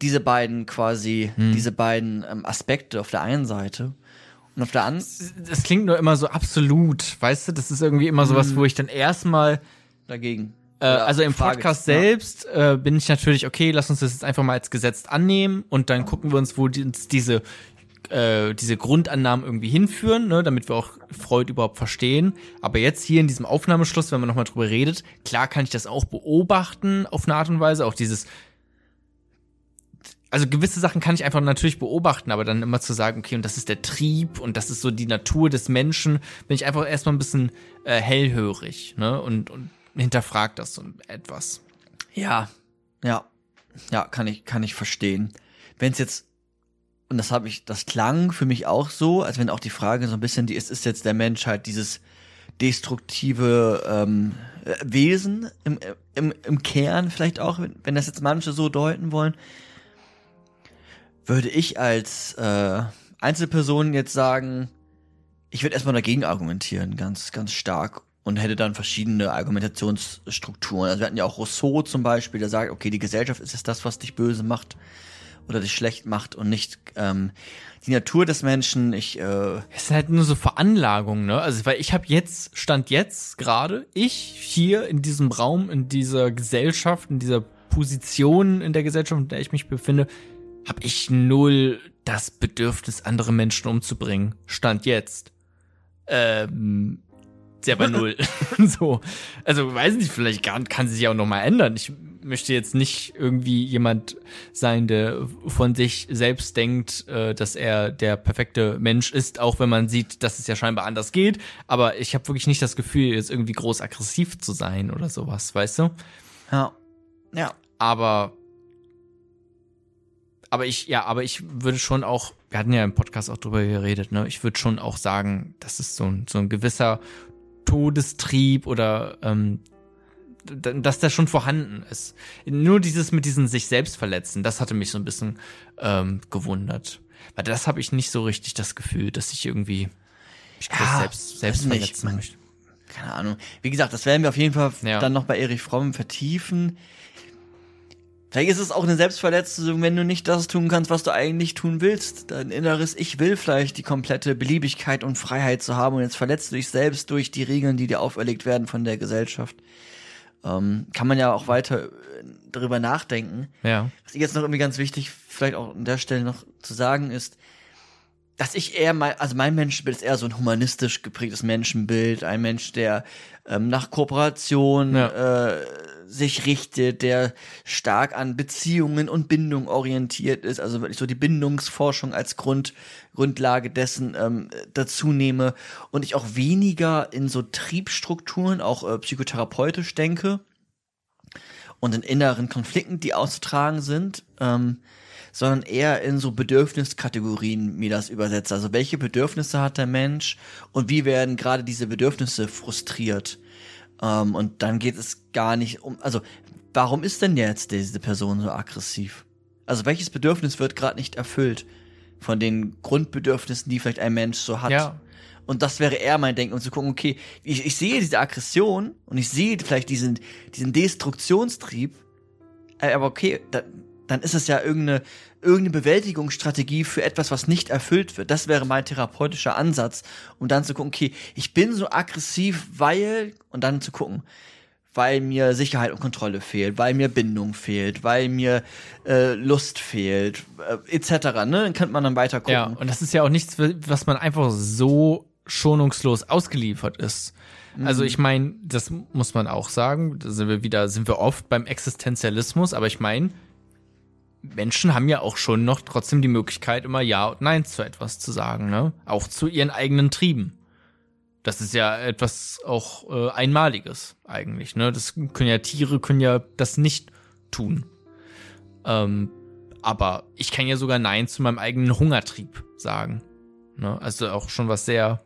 Speaker 2: diese beiden quasi,
Speaker 1: Hm.
Speaker 2: diese beiden ähm, Aspekte auf der einen Seite. Und auf der anderen
Speaker 1: Das klingt nur immer so absolut, weißt du? Das ist irgendwie immer sowas, wo ich dann erstmal
Speaker 2: dagegen.
Speaker 1: Äh,
Speaker 2: Oder
Speaker 1: also im
Speaker 2: Frage-
Speaker 1: Podcast
Speaker 2: ja.
Speaker 1: selbst äh, bin ich natürlich, okay, lass uns das jetzt einfach mal als Gesetz annehmen und dann gucken wir uns, wo die, uns diese, äh, diese Grundannahmen irgendwie hinführen, ne, damit wir auch Freud überhaupt verstehen. Aber jetzt hier in diesem Aufnahmeschluss, wenn man nochmal drüber redet, klar kann ich das auch beobachten auf eine Art und Weise, auch dieses also gewisse Sachen kann ich einfach natürlich beobachten, aber dann immer zu sagen, okay, und das ist der Trieb und das ist so die Natur des Menschen, bin ich einfach erstmal ein bisschen äh, hellhörig, ne? Und, und hinterfragt das so etwas.
Speaker 2: Ja, ja, ja, kann ich, kann ich verstehen. Wenn es jetzt, und das habe ich, das klang für mich auch so, als wenn auch die Frage so ein bisschen die ist, ist jetzt der Mensch halt dieses destruktive ähm, äh, Wesen im, im, im Kern vielleicht auch, wenn, wenn das jetzt manche so deuten wollen, würde ich als äh, Einzelperson jetzt sagen, ich würde erstmal dagegen argumentieren, ganz, ganz stark. Und hätte dann verschiedene Argumentationsstrukturen. Also wir hatten ja auch Rousseau zum Beispiel, der sagt, okay, die Gesellschaft ist es das, was dich böse macht oder dich schlecht macht und nicht ähm, die Natur des Menschen. Ich, äh,
Speaker 1: Es sind halt nur so Veranlagungen, ne? Also, weil ich habe jetzt, stand jetzt gerade, ich hier in diesem Raum, in dieser Gesellschaft, in dieser Position in der Gesellschaft, in der ich mich befinde, habe ich null das Bedürfnis, andere Menschen umzubringen. Stand jetzt. Ähm, sehr bei null. so. Also, weiß nicht, vielleicht kann, kann sie sich auch noch mal ändern. Ich möchte jetzt nicht irgendwie jemand sein, der von sich selbst denkt, äh, dass er der perfekte Mensch ist, auch wenn man sieht, dass es ja scheinbar anders geht. Aber ich habe wirklich nicht das Gefühl, jetzt irgendwie groß aggressiv zu sein oder sowas, weißt du?
Speaker 2: ja, ja,
Speaker 1: Aber aber ich ja, aber ich würde schon auch, wir hatten ja im Podcast auch drüber geredet, ne? Ich würde schon auch sagen, das ist so ein so ein gewisser Todestrieb oder ähm, dass der schon vorhanden ist. Nur dieses mit diesen sich selbst verletzen, das hatte mich so ein bisschen ähm, gewundert. Weil das habe ich nicht so richtig das Gefühl, dass ich irgendwie ich
Speaker 2: Ja,
Speaker 1: selbst, selbst
Speaker 2: nicht,
Speaker 1: verletzen
Speaker 2: man-
Speaker 1: möchte.
Speaker 2: keine Ahnung. Wie gesagt, das werden wir auf jeden Fall
Speaker 1: Ja.
Speaker 2: dann noch bei Erich Fromm vertiefen. Vielleicht ist es auch eine Selbstverletzung, wenn du nicht das tun kannst, was du eigentlich tun willst. Dein inneres Ich will vielleicht die komplette Beliebigkeit und Freiheit zu haben und jetzt verletzt du dich selbst durch die Regeln, die dir auferlegt werden von der Gesellschaft. Ähm, kann man ja auch weiter äh, darüber nachdenken.
Speaker 1: Ja.
Speaker 2: Was ich jetzt noch irgendwie ganz wichtig, vielleicht auch an der Stelle noch zu sagen ist, dass ich eher mein, also mein Menschenbild ist eher so ein humanistisch geprägtes Menschenbild, ein Mensch, der ähm, nach Kooperation äh, sich richtet, der stark an Beziehungen und Bindung orientiert ist, also wirklich so die Bindungsforschung als Grund, Grundlage dessen ähm, dazu nehme und ich auch weniger in so Triebstrukturen, auch äh, psychotherapeutisch denke und in inneren Konflikten, die auszutragen sind, ähm, sondern eher in so Bedürfniskategorien mir das übersetze. Also welche Bedürfnisse hat der Mensch und wie werden gerade diese Bedürfnisse frustriert? Ähm, und dann geht es gar nicht um, also warum ist denn jetzt diese Person so aggressiv? Also welches Bedürfnis wird gerade nicht erfüllt? von den Grundbedürfnissen, die vielleicht ein Mensch so hat.
Speaker 1: Ja.
Speaker 2: Und das wäre eher mein Denken, um zu gucken, okay, ich, ich sehe diese Aggression und ich sehe vielleicht diesen, diesen Destruktionstrieb, äh, aber okay, da, dann ist es ja irgendeine, irgendeine Bewältigungsstrategie für etwas, was nicht erfüllt wird. Das wäre mein therapeutischer Ansatz, um dann zu gucken, okay, ich bin so aggressiv, weil, und dann zu gucken, weil mir Sicherheit und Kontrolle fehlt, weil mir Bindung fehlt, weil mir äh, Lust fehlt, äh, etc. Ne? Dann könnte man dann weiter gucken.
Speaker 1: Ja, und das ist ja auch nichts, was man einfach so schonungslos ausgeliefert ist. Also ich meine, das muss man auch sagen, da sind wir wieder, sind wir oft beim Existenzialismus, aber ich meine, Menschen haben ja auch schon noch trotzdem die Möglichkeit, immer Ja und Nein zu etwas zu sagen, ne? Auch zu ihren eigenen Trieben. Das ist ja etwas auch äh, Einmaliges eigentlich, ne? Das können ja Tiere können ja das nicht tun. Ähm, aber ich kann ja sogar Nein zu meinem eigenen Hungertrieb sagen. Ne? Also auch schon was sehr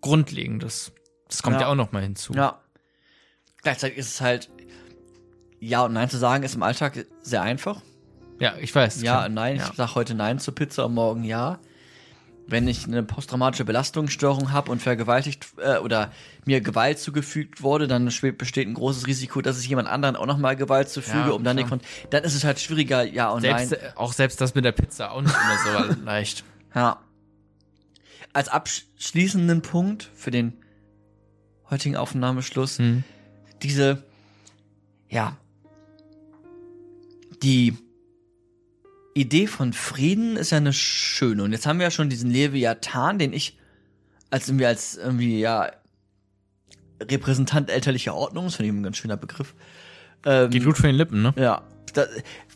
Speaker 1: Grundlegendes. Das kommt ja,
Speaker 2: Ja.
Speaker 1: auch noch mal hinzu.
Speaker 2: Ja. Gleichzeitig ist es halt, Ja und Nein zu sagen, ist im Alltag sehr einfach.
Speaker 1: Ja, ich weiß.
Speaker 2: Ja,
Speaker 1: kann-
Speaker 2: nein,
Speaker 1: Ja.
Speaker 2: ich sag heute Nein zur Pizza und morgen Ja. Wenn ich eine posttraumatische Belastungsstörung habe und vergewaltigt äh, oder mir Gewalt zugefügt wurde, dann besteht ein großes Risiko, dass ich jemand anderen auch nochmal Gewalt zufüge,
Speaker 1: Ja,
Speaker 2: um dann
Speaker 1: klar.
Speaker 2: Kon dann ist es halt schwieriger, ja und
Speaker 1: Selbst,
Speaker 2: nein.
Speaker 1: äh, auch selbst das mit der Pizza auch nicht immer so leicht.
Speaker 2: Ja. Als abschließenden Punkt für den heutigen Aufnahmeschluss
Speaker 1: Hm.
Speaker 2: diese, ja, die Idee von Frieden ist ja eine schöne. Und jetzt haben wir ja schon diesen Leviathan, den ich als irgendwie als irgendwie ja Repräsentant elterlicher Ordnung, das finde ich ein ganz schöner Begriff. Ähm,
Speaker 1: Geht gut für den Lippen, ne?
Speaker 2: ja,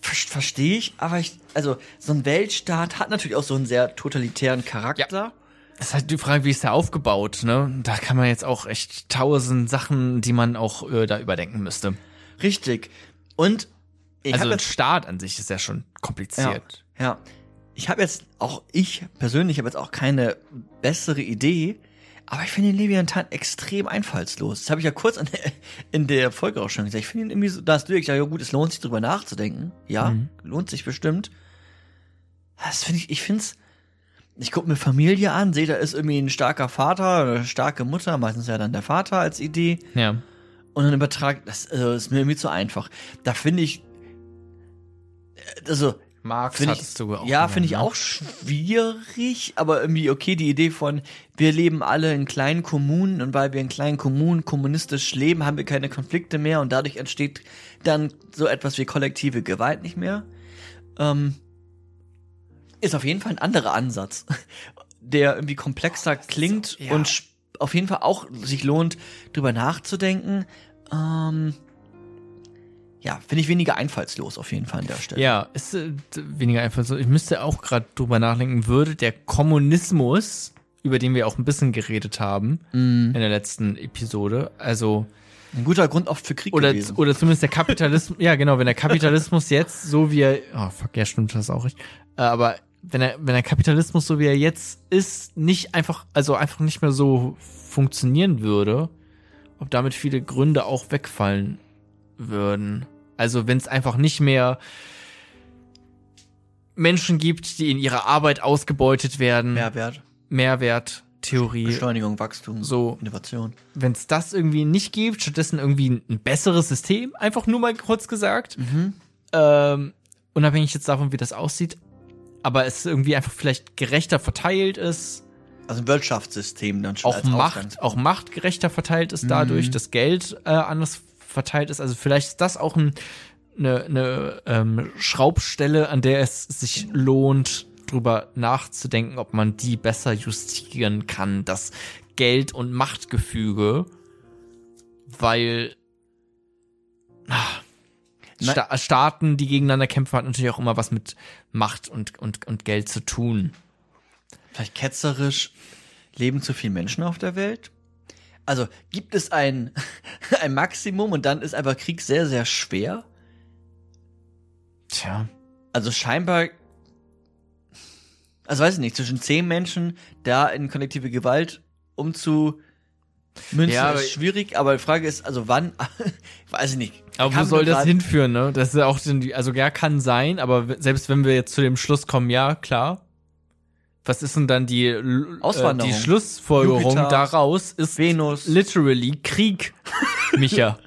Speaker 2: verstehe ich, aber ich, also so ein Weltstaat hat natürlich auch so einen sehr totalitären Charakter.
Speaker 1: Das ist halt die Frage, wie ist der aufgebaut, ne? Da kann man jetzt auch echt tausend Sachen, die man auch äh, da überdenken müsste.
Speaker 2: Richtig. Und ich
Speaker 1: also ein
Speaker 2: jetzt
Speaker 1: Staat an sich ist ja schon kompliziert.
Speaker 2: Ja, ja. Ich habe jetzt auch, ich persönlich habe jetzt auch keine bessere Idee, aber ich finde den Leviathan extrem einfallslos. Das habe ich ja kurz in der, in der Folge auch schon gesagt. Ich finde ihn irgendwie so, da hast du ja gesagt, ja gut, es lohnt sich drüber nachzudenken. Ja,
Speaker 1: Mhm.
Speaker 2: lohnt sich bestimmt. Das finde ich, ich finde es, ich gucke mir Familie an, sehe, da ist irgendwie ein starker Vater oder eine starke Mutter, meistens ja dann der Vater als Idee.
Speaker 1: Ja.
Speaker 2: Und dann übertragt, das äh, ist mir irgendwie zu einfach. Da finde ich, also,
Speaker 1: Marx hattest du auch.
Speaker 2: ja, finde ich
Speaker 1: ne?
Speaker 2: auch schwierig, aber irgendwie okay, die Idee von, wir leben alle in kleinen Kommunen und weil wir in kleinen Kommunen kommunistisch leben, haben wir keine Konflikte mehr und dadurch entsteht dann so etwas wie kollektive Gewalt nicht mehr. Ähm, ist auf jeden Fall ein anderer Ansatz, der irgendwie komplexer klingt
Speaker 1: ja.
Speaker 2: und auf jeden Fall auch sich lohnt, drüber nachzudenken. Ähm, ja, finde ich weniger einfallslos auf jeden Fall an der Stelle.
Speaker 1: Ja, ist äh, weniger einfach so. Ich müsste auch gerade drüber nachdenken, würde der Kommunismus, über den wir auch ein bisschen geredet haben
Speaker 2: Mhm.
Speaker 1: in der letzten Episode, also
Speaker 2: Ein guter Grund oft für Krieg
Speaker 1: oder
Speaker 2: gewesen.
Speaker 1: oder zumindest der Kapitalismus, ja genau, wenn der Kapitalismus jetzt so wie er, oh fuck, ja stimmt das auch richtig, äh, aber wenn er wenn der Kapitalismus so wie er jetzt ist, nicht einfach also einfach nicht mehr so funktionieren würde, ob damit viele Gründe auch wegfallen würden. Also wenn es einfach nicht mehr Menschen gibt, die in ihrer Arbeit ausgebeutet werden,
Speaker 2: Mehrwert,
Speaker 1: Mehrwert, Theorie,
Speaker 2: Beschleunigung, Wachstum,
Speaker 1: so.
Speaker 2: Innovation.
Speaker 1: wenn es das irgendwie nicht gibt, stattdessen irgendwie ein besseres System, einfach nur mal kurz gesagt, ähm, unabhängig jetzt davon, wie das aussieht, aber es irgendwie einfach vielleicht gerechter verteilt ist,
Speaker 2: Also ein Wirtschaftssystem dann schon
Speaker 1: auch Macht, auch Macht gerechter verteilt ist dadurch, das Geld äh, anders verteilt ist. Also vielleicht ist das auch ein, eine, eine ähm, Schraubstelle, an der es sich lohnt, drüber nachzudenken, ob man die besser justieren kann, das Geld- und Machtgefüge, weil
Speaker 2: Nein.
Speaker 1: Sta Staaten, die gegeneinander kämpfen, hat natürlich auch immer was mit Macht und, und, und Geld zu tun.
Speaker 2: Vielleicht ketzerisch, leben zu viele Menschen auf der Welt? Also gibt es ein, ein Maximum und dann ist einfach Krieg sehr, sehr schwer?
Speaker 1: Tja.
Speaker 2: Also scheinbar, also weiß ich nicht, zwischen zehn Menschen da in kollektive Gewalt umzumünzen
Speaker 1: Ja,
Speaker 2: ist schwierig, aber die Frage ist, also wann, weiß ich nicht.
Speaker 1: Aber wo soll das hinführen, ne? Das ist ja auch, also ja, kann sein, aber selbst wenn wir jetzt zu dem Schluss kommen, ja, klar. Was ist denn dann die, äh,
Speaker 2: Auswanderung.
Speaker 1: die Schlussfolgerung
Speaker 2: Jupiter.
Speaker 1: daraus? Ist
Speaker 2: Venus.
Speaker 1: literally Krieg, Micha.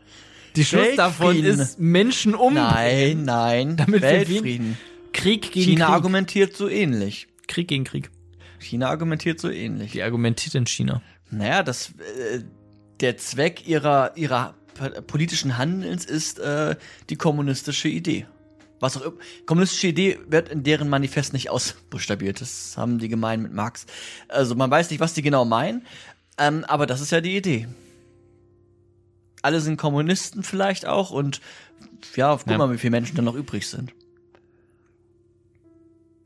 Speaker 1: Die Schluss davon ist Menschen um.
Speaker 2: Nein, nein.
Speaker 1: Damit
Speaker 2: Weltfrieden.
Speaker 1: Krieg gegen
Speaker 2: China
Speaker 1: Krieg.
Speaker 2: argumentiert so ähnlich.
Speaker 1: Krieg gegen Krieg.
Speaker 2: China argumentiert so ähnlich.
Speaker 1: Die argumentiert in China.
Speaker 2: Naja, das, äh, der zweck ihrer, ihrer politischen Handelns ist äh, die kommunistische Idee. Was auch. Kommunistische Idee wird in deren Manifest nicht ausbuchstabiert. Das haben die gemein mit Marx. Also man weiß nicht, was die genau meinen, ähm, aber das ist ja die Idee. Alle sind Kommunisten vielleicht auch und ja, guck
Speaker 1: Ja.
Speaker 2: mal, wie viele Menschen dann noch übrig sind.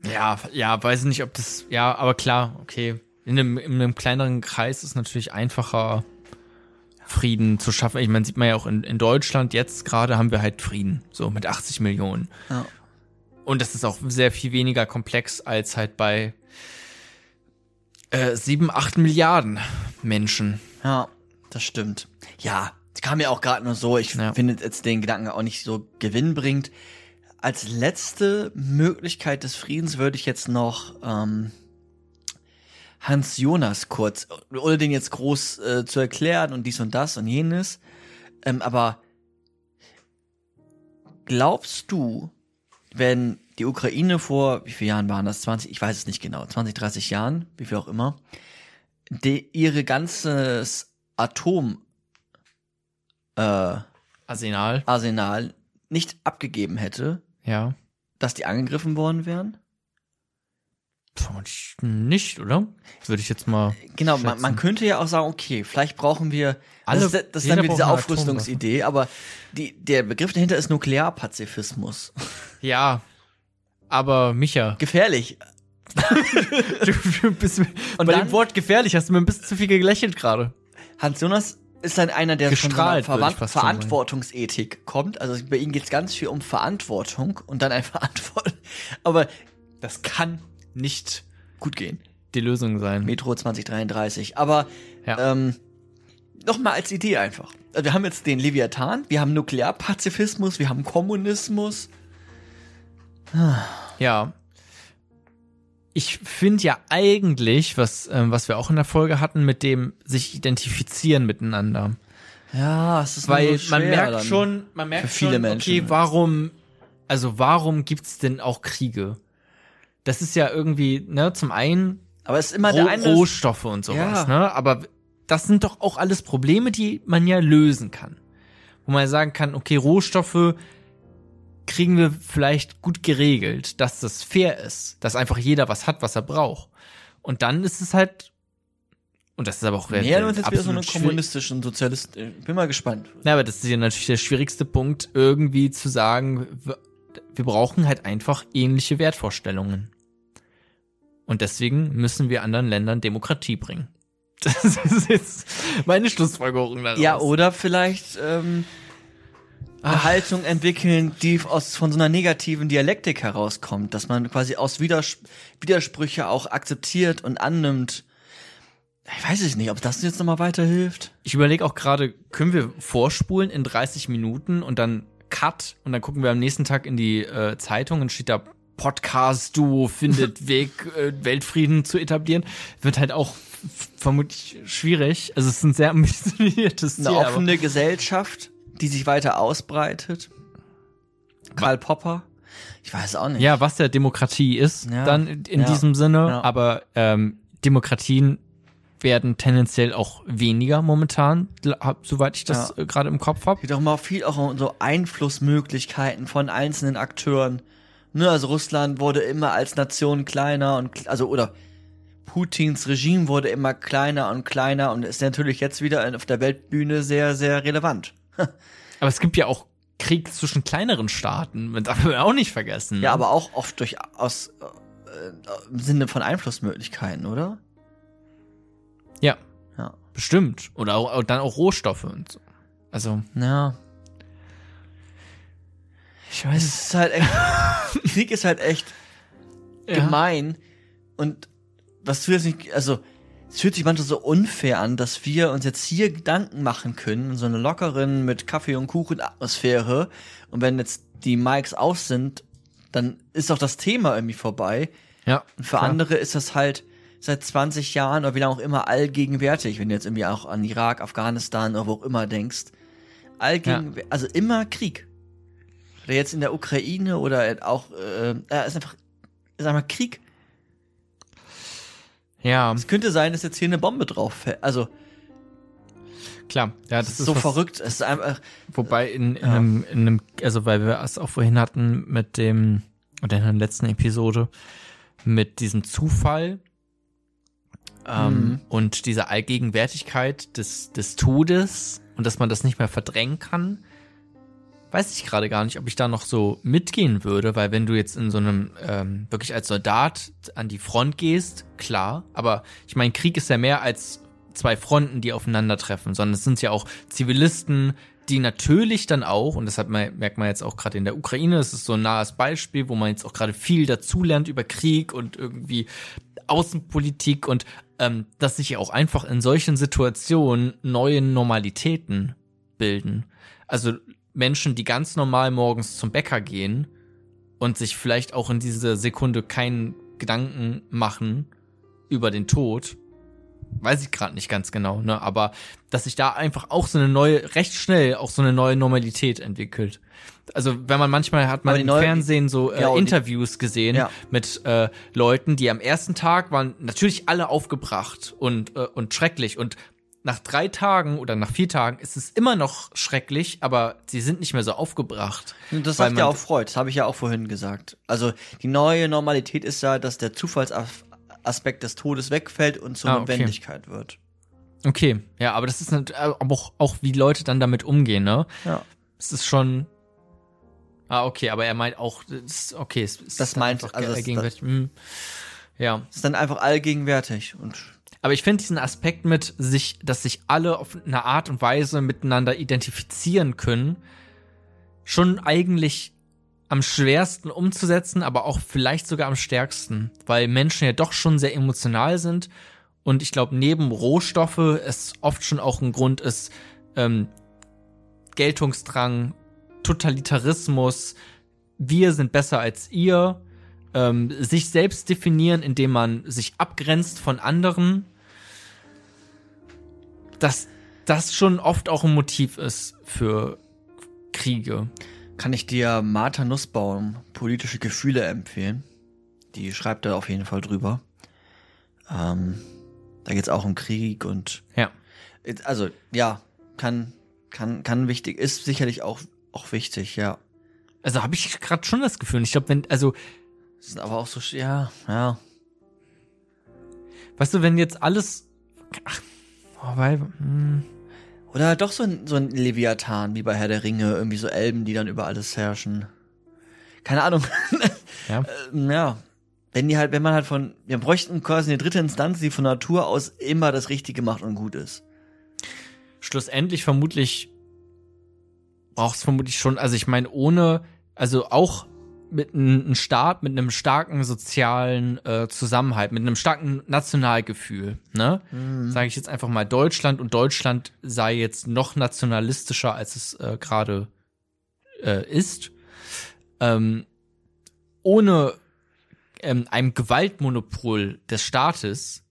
Speaker 1: Ja, ja, weiß nicht, ob das, ja, aber klar, okay. In einem, in einem kleineren Kreis ist natürlich einfacher, Frieden zu schaffen. Ich meine, sieht man ja auch in, in Deutschland jetzt gerade haben wir halt Frieden, so mit 80 Millionen.
Speaker 2: Ja.
Speaker 1: Und das ist auch sehr viel weniger komplex als halt bei äh, 7, 8 Milliarden Menschen.
Speaker 2: Ja, das stimmt. Ja, kam mir auch gerade nur so. Ich
Speaker 1: Ja.
Speaker 2: finde jetzt den Gedanken auch nicht so gewinnbringend. Als letzte Möglichkeit des Friedens würde ich jetzt noch ähm, Hans Jonas kurz, ohne den jetzt groß äh, zu erklären und dies und das und jenes. Ähm, aber glaubst du, wenn die Ukraine vor, wie viele Jahren waren das? 20, ich weiß es nicht genau, 20, 30 Jahren, wie viel auch immer, die, ihre ganzes Atom äh,
Speaker 1: Arsenal,
Speaker 2: Arsenal nicht abgegeben hätte,
Speaker 1: ja.
Speaker 2: dass die angegriffen worden wären?
Speaker 1: Nicht, oder? Würde ich jetzt mal.
Speaker 2: Genau, man,
Speaker 1: schätzen.
Speaker 2: man könnte ja auch sagen, okay, vielleicht brauchen wir,
Speaker 1: Alle-
Speaker 2: das ist, das ist dann wieder diese Aufrüstungsidee, aber die, der Begriff dahinter ist Nuklearpazifismus.
Speaker 1: Ja. Aber Micha,
Speaker 2: Gefährlich.
Speaker 1: du, du bist,
Speaker 2: Und
Speaker 1: bei
Speaker 2: dann-
Speaker 1: dem Wort gefährlich hast du mir ein bisschen zu viel gelächelt gerade.
Speaker 2: Hans Jonas ist dann einer, der von so einer
Speaker 1: sagen.
Speaker 2: Verantwortungsethik kommt. Also bei ihm geht es ganz viel um Verantwortung und dann ein Verantwortung. Aber
Speaker 1: Das kann nicht
Speaker 2: gut gehen.
Speaker 1: die Lösung sein.
Speaker 2: Metro 2033. Aber
Speaker 1: Ja.
Speaker 2: ähm, nochmal als Idee einfach. Also wir haben jetzt den Leviathan, wir haben Nuklearpazifismus, wir haben Kommunismus.
Speaker 1: Ja. Ich finde ja eigentlich, was, ähm, was wir auch in der Folge hatten, mit dem sich identifizieren miteinander.
Speaker 2: Ja, es ist
Speaker 1: Weil
Speaker 2: so
Speaker 1: man merkt
Speaker 2: dann.
Speaker 1: schon, man merkt
Speaker 2: Für viele
Speaker 1: schon,
Speaker 2: Menschen
Speaker 1: okay, warum, also warum gibt's denn auch Kriege? Das ist ja irgendwie, ne, zum einen
Speaker 2: Aber es ist immer
Speaker 1: Roh
Speaker 2: der eine.
Speaker 1: Rohstoffe und sowas,
Speaker 2: Ja.
Speaker 1: ne? Aber das sind doch auch alles Probleme, die man ja lösen kann. Wo man sagen kann, okay, Rohstoffe kriegen wir vielleicht gut geregelt, dass das fair ist, dass einfach jeder was hat, was er braucht. Und dann ist es halt, und das ist aber auch
Speaker 2: Nähern wir uns jetzt wieder so einen kommunistischen Sozialist. äh, Bin mal gespannt.
Speaker 1: Na, aber das ist ja natürlich der schwierigste Punkt, irgendwie zu sagen, wir, wir brauchen halt einfach ähnliche Wertvorstellungen. Und deswegen müssen wir anderen Ländern Demokratie bringen. Das ist jetzt meine Schlussfolgerung daraus.
Speaker 2: Ja, oder vielleicht ähm, eine Haltung entwickeln, die aus von so einer negativen Dialektik herauskommt, dass man quasi aus Widers Widersprüche auch akzeptiert und annimmt. Ich weiß es nicht, ob das jetzt nochmal weiterhilft.
Speaker 1: Ich überlege auch gerade, können wir vorspulen in 30 Minuten und dann Cut und dann gucken wir am nächsten Tag in die äh, Zeitung und steht da Podcast-Duo findet Weg, äh, Weltfrieden zu etablieren. Wird halt auch vermutlich schwierig. Also es ist ein sehr ambitioniertes Ziel.
Speaker 2: Eine offene Gesellschaft, die sich weiter ausbreitet. Karl Popper. Ich weiß auch nicht.
Speaker 1: Ja, was ja Demokratie ist,
Speaker 2: Ja.
Speaker 1: dann in, in
Speaker 2: Ja.
Speaker 1: diesem Sinne.
Speaker 2: Ja.
Speaker 1: Aber ähm, Demokratien werden tendenziell auch weniger momentan, soweit ich das
Speaker 2: Ja.
Speaker 1: äh, gerade im Kopf habe.
Speaker 2: geht auch mal viel auch um so Einflussmöglichkeiten von einzelnen Akteuren. Ne, also Russland wurde immer als Nation kleiner und also oder Putins Regime wurde immer kleiner und kleiner und ist natürlich jetzt wieder auf der Weltbühne sehr sehr relevant.
Speaker 1: Aber es gibt ja auch Krieg zwischen kleineren Staaten, das darf man auch nicht vergessen.
Speaker 2: Ja, aber auch oft durchaus äh, im Sinne von Einflussmöglichkeiten, oder?
Speaker 1: Ja,
Speaker 2: Ja.
Speaker 1: bestimmt. Oder auch, dann auch Rohstoffe und so. Also,
Speaker 2: Ja.
Speaker 1: ich
Speaker 2: Es
Speaker 1: weiß
Speaker 2: ist halt echt, Krieg ist halt echt
Speaker 1: Ja.
Speaker 2: gemein und was du jetzt nicht, also es fühlt sich manchmal so unfair an, dass wir uns jetzt hier Gedanken machen können, in so einer lockeren mit Kaffee und Kuchen Atmosphäre. Und wenn jetzt die Mics aus sind, dann ist doch das Thema irgendwie vorbei.
Speaker 1: Ja.
Speaker 2: Und für andere ist das halt seit 20 Jahren oder wie lange auch immer allgegenwärtig, wenn du jetzt irgendwie auch an Irak, Afghanistan oder wo auch immer denkst. Allgegenwärtig, also immer Krieg. Oder jetzt in der Ukraine oder auch, äh, äh, ist einfach, ist einfach Krieg.
Speaker 1: Ja,
Speaker 2: Es könnte sein, dass jetzt hier eine Bombe drauf fällt. Also,
Speaker 1: klar. Ja,
Speaker 2: das ist so
Speaker 1: was-
Speaker 2: verrückt. Es ist einfach,
Speaker 1: Wobei in, in,
Speaker 2: Ja.
Speaker 1: einem, in einem, also weil wir es auch vorhin hatten mit dem, oder in der letzten Episode, mit diesem Zufall ähm,
Speaker 2: Mhm.
Speaker 1: und dieser Allgegenwärtigkeit des, des Todes und dass man das nicht mehr verdrängen kann, weiß ich gerade gar nicht, ob ich da noch so mitgehen würde, weil wenn du jetzt in so einem ähm, wirklich als Soldat an die Front gehst, klar, aber ich meine, Krieg ist ja mehr als zwei Fronten, die aufeinandertreffen, sondern es sind ja auch Zivilisten, die natürlich dann auch, und das hat man, merkt man jetzt auch gerade in der Ukraine, das ist so ein nahes Beispiel, wo man jetzt auch gerade viel dazulernt über Krieg und irgendwie Außenpolitik und ähm, dass sich auch einfach in solchen Situationen neue Normalitäten bilden. Also Menschen, die ganz normal morgens zum Bäcker gehen und sich vielleicht auch in dieser Sekunde keinen Gedanken machen über den Tod, weiß ich gerade nicht ganz genau, ne? Aber dass sich da einfach auch so eine neue, recht schnell auch so eine neue Normalität entwickelt. Also wenn man manchmal hat man im
Speaker 2: neue-
Speaker 1: Fernsehen so äh,
Speaker 2: Ja, die-
Speaker 1: Interviews gesehen
Speaker 2: Ja.
Speaker 1: mit äh, Leuten, die am ersten Tag waren natürlich alle aufgebracht und äh, und schrecklich und nach drei Tagen oder nach vier Tagen ist es immer noch schrecklich, aber sie sind nicht mehr so aufgebracht.
Speaker 2: Und das sagt ja auch Freud, das habe ich ja auch vorhin gesagt. Also die neue Normalität ist ja, dass der Zufallsaspekt des Todes wegfällt und zur
Speaker 1: Ah, okay.
Speaker 2: Notwendigkeit wird.
Speaker 1: Okay, ja, aber das ist nat- aber auch, auch wie Leute dann damit umgehen, ne?
Speaker 2: Ja.
Speaker 1: Es ist schon. Ah, okay, aber er meint auch, das, okay, es ist
Speaker 2: Das meint-
Speaker 1: einfach
Speaker 2: also das-
Speaker 1: gegenwärtig. Hm. Ja,
Speaker 2: Es ist dann einfach allgegenwärtig und
Speaker 1: aber ich finde diesen Aspekt mit sich, dass sich alle auf eine Art und Weise miteinander identifizieren können, schon eigentlich am schwersten umzusetzen, aber auch vielleicht sogar am stärksten, weil Menschen ja doch schon sehr emotional sind. Und ich glaube, neben Rohstoffe es oft schon auch ein Grund ist, ähm, Geltungsdrang, Totalitarismus, wir sind besser als ihr, ähm, sich selbst definieren, indem man sich abgrenzt von anderen, dass das schon oft auch ein Motiv ist für Kriege.
Speaker 2: Kann ich dir Martha Nussbaum politische Gefühle empfehlen. Die schreibt da auf jeden Fall drüber. Ähm, da geht's auch um Krieg und
Speaker 1: Ja.
Speaker 2: also ja, kann kann kann wichtig ist sicherlich auch auch wichtig, ja.
Speaker 1: Also habe ich gerade schon das Gefühl. Ich glaube, wenn, also,
Speaker 2: Das ist aber auch so ja, ja.
Speaker 1: weißt du, wenn jetzt alles. Ach, oh, weil. Hm,
Speaker 2: Oder doch so ein, so ein Leviathan, wie bei Herr der Ringe, irgendwie so Elben, die dann über alles herrschen. Keine Ahnung.
Speaker 1: ja.
Speaker 2: Ähm, ja. Wenn die halt, wenn man halt von, wir bräuchten quasi eine dritte Instanz, die von Natur aus immer das Richtige macht und gut ist.
Speaker 1: schlussendlich vermutlich braucht es vermutlich schon, also ich meine, ohne, also auch mit einem Staat, mit einem starken sozialen äh, Zusammenhalt, mit einem starken Nationalgefühl, ne? Sage ich jetzt einfach mal Deutschland und Deutschland sei jetzt noch nationalistischer, als es äh, gerade äh, ist. Ähm, ohne ähm, einem Gewaltmonopol des Staates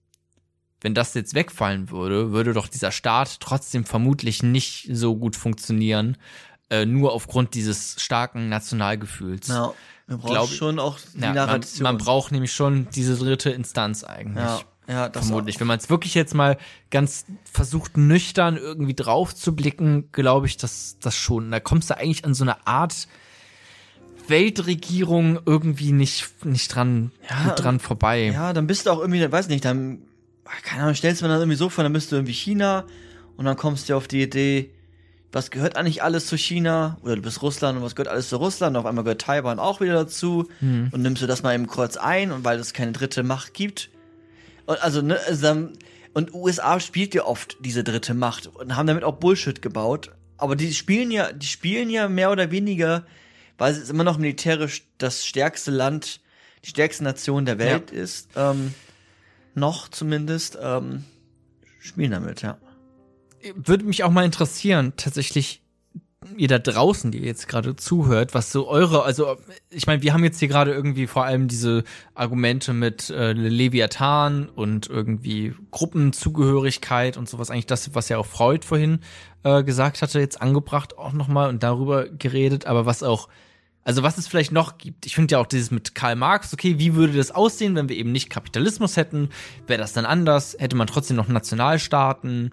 Speaker 1: wenn das jetzt wegfallen würde, würde doch dieser Staat trotzdem vermutlich nicht so gut funktionieren, äh, nur aufgrund dieses starken Nationalgefühls.
Speaker 2: Ja. Wir brauchen
Speaker 1: Glaub-
Speaker 2: schon auch die
Speaker 1: Ja, man,
Speaker 2: Narration.
Speaker 1: man braucht nämlich schon diese dritte Instanz eigentlich.
Speaker 2: ja, ja, das
Speaker 1: Vermutlich. Wenn man es wirklich jetzt mal ganz versucht, nüchtern irgendwie drauf zu blicken, glaube ich, dass das schon. Da kommst du eigentlich an so eine Art Weltregierung irgendwie nicht, nicht dran,
Speaker 2: Ja,
Speaker 1: dran vorbei.
Speaker 2: Ja, dann bist du auch irgendwie, weiß nicht, dann, keine Ahnung, stellst du mir dann irgendwie so vor, dann bist du irgendwie China und dann kommst du auf die Idee, was gehört eigentlich alles zu China? Oder du bist Russland und was gehört alles zu Russland? Und auf einmal gehört Taiwan auch wieder dazu
Speaker 1: Hm.
Speaker 2: und nimmst du das mal eben kurz ein und weil es keine dritte Macht gibt. Und also, ne, dann, und USA spielt ja oft diese dritte Macht und haben damit auch Bullshit gebaut. Aber die spielen ja, die spielen ja mehr oder weniger, weil es immer noch militärisch das stärkste Land, die stärkste Nation der Welt ist. Ähm, noch zumindest, ähm, spielen damit, ja.
Speaker 1: Würde mich auch mal interessieren, tatsächlich, ihr da draußen, die jetzt gerade zuhört, was so eure, also ich meine, wir haben jetzt hier gerade irgendwie vor allem diese Argumente mit äh, Leviathan und irgendwie Gruppenzugehörigkeit und sowas, eigentlich das, was ja auch Freud vorhin äh, gesagt hatte, jetzt angebracht auch nochmal und darüber geredet, aber was auch also was es vielleicht noch gibt, ich finde ja auch dieses mit Karl Marx, okay, wie würde das aussehen, wenn wir eben nicht Kapitalismus hätten? Wäre das dann anders? Hätte man trotzdem noch Nationalstaaten?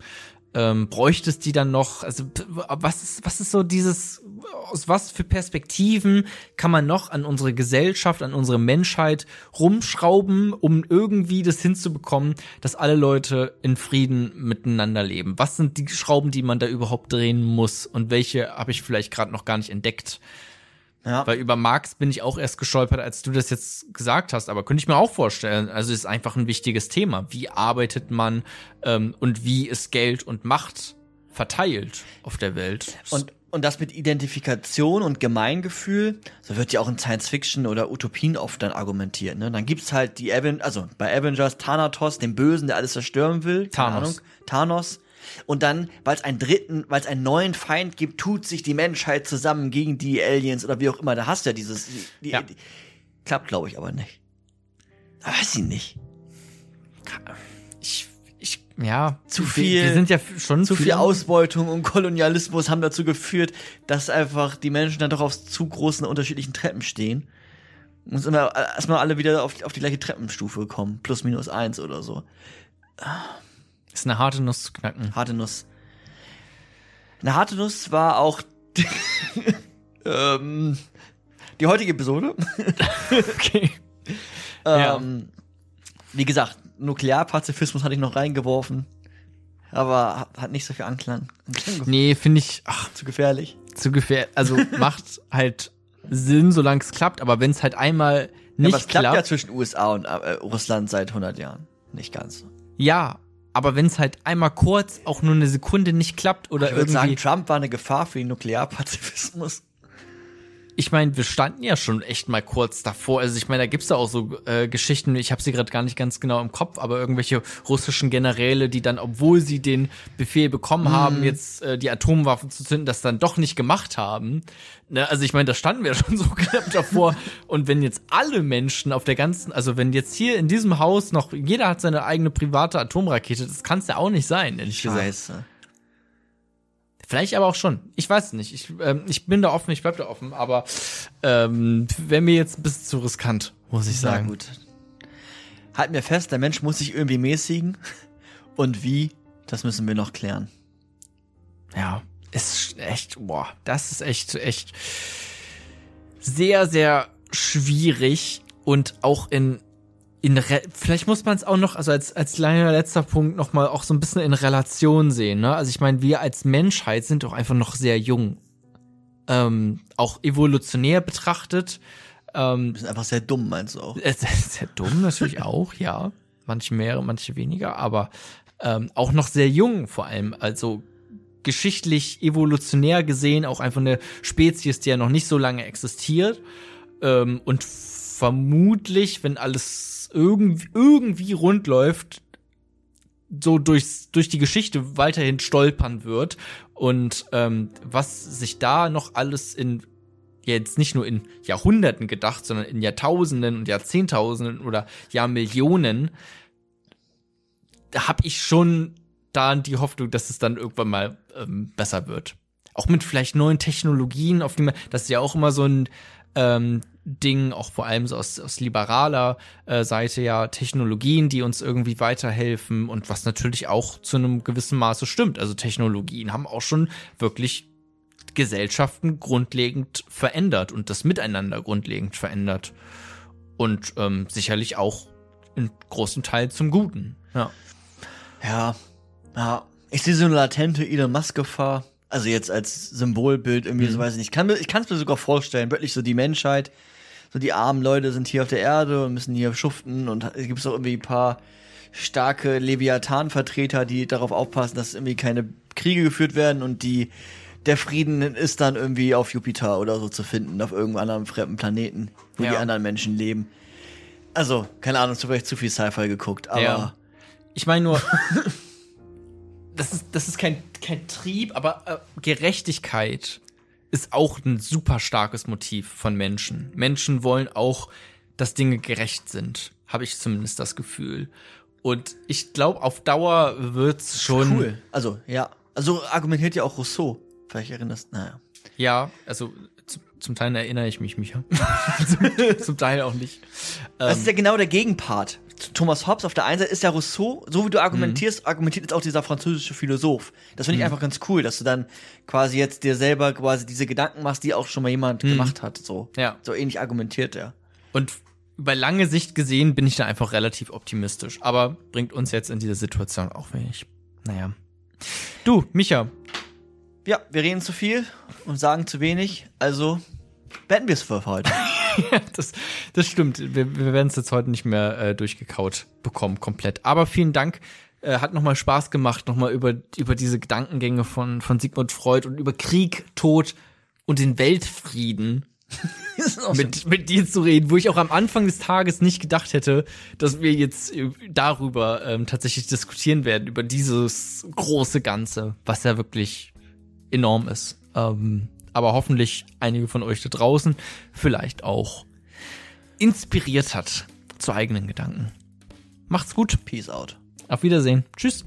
Speaker 1: Ähm, bräuchte es die dann noch? Also was ist, was ist so dieses, aus was für Perspektiven kann man noch an unsere Gesellschaft, an unsere Menschheit rumschrauben, um irgendwie das hinzubekommen, dass alle Leute in Frieden miteinander leben? Was sind die Schrauben, die man da überhaupt drehen muss? Und welche habe ich vielleicht gerade noch gar nicht entdeckt? Ja. Weil über Marx bin ich auch erst gestolpert, als du das jetzt gesagt hast. Aber könnte ich mir auch vorstellen. Also ist einfach ein wichtiges Thema. Wie arbeitet man ähm, und wie ist Geld und Macht verteilt auf der Welt?
Speaker 2: Und und das mit Identifikation und Gemeingefühl, so wird ja auch in Science Fiction oder Utopien oft dann argumentiert. Ne? Dann gibt's halt die Aven also bei Avengers Thanatos, den Bösen, der alles zerstören will.
Speaker 1: Thanos. Ahnung,
Speaker 2: Thanos. Und dann, weil es einen dritten, weil es einen neuen Feind gibt, tut sich die Menschheit zusammen gegen die Aliens oder wie auch immer. Da hast du ja dieses. Die, ja. Die, klappt, glaube ich, aber nicht. Aber weiß ich nicht.
Speaker 1: Ich, ich, ja.
Speaker 2: Zu viel.
Speaker 1: Wir sind ja schon
Speaker 2: zu viel Ausbeutung und Kolonialismus haben dazu geführt, dass einfach die Menschen dann doch auf zu großen unterschiedlichen Treppen stehen. Und immer erstmal alle wieder auf, auf die gleiche Treppenstufe kommen. Plus minus eins oder so.
Speaker 1: Ist eine harte Nuss zu knacken.
Speaker 2: Harte Nuss. Eine harte Nuss war auch die, ähm, die heutige Episode.
Speaker 1: okay.
Speaker 2: Ähm, ja. Wie gesagt, Nuklearpazifismus hatte ich noch reingeworfen. Aber hat nicht so viel Anklang.
Speaker 1: Nee, finde ich ach,
Speaker 2: zu gefährlich.
Speaker 1: Zu gefährlich. Also macht halt Sinn, solange es klappt. Aber wenn es halt einmal nicht ja, aber es klappt, klappt
Speaker 2: ja zwischen USA und äh, Russland seit 100 Jahren. Nicht ganz.
Speaker 1: Ja, aber wenn es halt einmal kurz, auch nur eine Sekunde nicht klappt oder ich irgendwie. sagen,
Speaker 2: Trump war eine Gefahr für den Nuklearpazifismus
Speaker 1: ich meine, wir standen ja schon echt mal kurz davor. Also ich meine, da gibt's da auch so äh, Geschichten, ich habe sie gerade gar nicht ganz genau im Kopf, aber irgendwelche russischen Generäle, die dann, obwohl sie den Befehl bekommen mm. haben, jetzt äh, die Atomwaffen zu zünden, das dann doch nicht gemacht haben. Ne? Also ich meine, da standen wir schon so knapp davor. Und wenn jetzt alle Menschen auf der ganzen, also wenn jetzt hier in diesem Haus noch, jeder hat seine eigene private Atomrakete, das kann's ja auch nicht sein, ehrlich Scheiße. gesagt. Vielleicht aber auch schon. Ich weiß es nicht. Ich, ähm, ich bin da offen, ich bleib da offen, aber ähm, wäre mir jetzt ein bisschen zu riskant, muss ich sagen.
Speaker 2: Na gut. Halt mir fest, der Mensch muss sich irgendwie mäßigen. Und wie, das müssen wir noch klären.
Speaker 1: Ja, ist echt, boah, das ist echt, echt sehr, sehr schwierig und auch in in Re vielleicht muss man es auch noch, also als, als kleiner letzter Punkt noch mal auch so ein bisschen in Relation sehen. Ne? Also ich meine, wir als Menschheit sind doch einfach noch sehr jung. Ähm, auch evolutionär betrachtet. Ähm,
Speaker 2: wir sind einfach sehr dumm, meinst du auch?
Speaker 1: Äh, sehr dumm natürlich auch, ja. Manche mehr, manche weniger, aber ähm, auch noch sehr jung vor allem. Also geschichtlich, evolutionär gesehen auch einfach eine Spezies, die ja noch nicht so lange existiert. Ähm, und vermutlich, wenn alles irgendwie, irgendwie rund läuft, so durchs, durch die Geschichte weiterhin stolpern wird und ähm, was sich da noch alles in jetzt nicht nur in Jahrhunderten gedacht, sondern in Jahrtausenden und Jahrzehntausenden oder Jahrmillionen, da habe ich schon da die Hoffnung, dass es dann irgendwann mal ähm, besser wird. Auch mit vielleicht neuen Technologien, auf die man, das ist ja auch immer so ein ähm, Ding, auch vor allem so aus, aus liberaler äh, Seite ja Technologien, die uns irgendwie weiterhelfen und was natürlich auch zu einem gewissen Maße stimmt. Also Technologien haben auch schon wirklich Gesellschaften grundlegend verändert und das Miteinander grundlegend verändert. Und ähm, sicherlich auch in großen Teil zum Guten. Ja.
Speaker 2: Ja, ja. Ich sehe so eine latente Elon Musk-Gefahr. Also jetzt als Symbolbild irgendwie, mhm. so weiß ich nicht. Ich kann mir, ich kann es mir sogar vorstellen, wirklich so die Menschheit so die armen Leute sind hier auf der Erde und müssen hier schuften und es gibt auch irgendwie ein paar starke Leviathan-Vertreter, die darauf aufpassen, dass irgendwie keine Kriege geführt werden und die der Frieden ist dann irgendwie auf Jupiter oder so zu finden, auf irgendeinem anderen fremden Planeten, wo ja. die anderen Menschen leben. Also, keine Ahnung, du vielleicht zu viel Sci-Fi geguckt, aber.
Speaker 1: Ja. Ich meine nur, das ist, das ist kein, kein Trieb, aber äh, Gerechtigkeit ist auch ein super starkes Motiv von Menschen. Menschen wollen auch, dass Dinge gerecht sind, habe ich zumindest das Gefühl. Und ich glaube, auf Dauer wird's schon.
Speaker 2: Cool. Also, ja. Also argumentiert ja auch Rousseau. Vielleicht erinnerst naja.
Speaker 1: Ja, also zu, zum Teil erinnere ich mich, Micha. zum, zum Teil auch nicht.
Speaker 2: Das ist ja genau der Gegenpart. Thomas Hobbes auf der einen Seite ist ja Rousseau, so wie du argumentierst, argumentiert jetzt auch dieser französische Philosoph. Das finde ich einfach ganz cool, dass du dann quasi jetzt dir selber quasi diese Gedanken machst, die auch schon mal jemand gemacht hat. So.
Speaker 1: Ja.
Speaker 2: So ähnlich argumentiert er.
Speaker 1: Und über lange Sicht gesehen bin ich da einfach relativ optimistisch. Aber bringt uns jetzt in diese Situation auch wenig. Naja. Du, Micha.
Speaker 2: Ja, wir reden zu viel und sagen zu wenig, also beenden wir es für heute.
Speaker 1: das, das stimmt. Wir, wir werden es jetzt heute nicht mehr äh, durchgekaut bekommen, komplett. Aber vielen Dank. Äh, hat nochmal Spaß gemacht, nochmal über, über diese Gedankengänge von, von Sigmund Freud und über Krieg, Tod und den Weltfrieden mit, mit dir zu reden, wo ich auch am Anfang des Tages nicht gedacht hätte, dass wir jetzt äh, darüber ähm, tatsächlich diskutieren werden, über dieses große Ganze, was ja wirklich enorm ist. Ähm, aber hoffentlich einige von euch da draußen vielleicht auch inspiriert hat zu eigenen Gedanken. Macht's gut.
Speaker 2: Peace out.
Speaker 1: Auf Wiedersehen. Tschüss.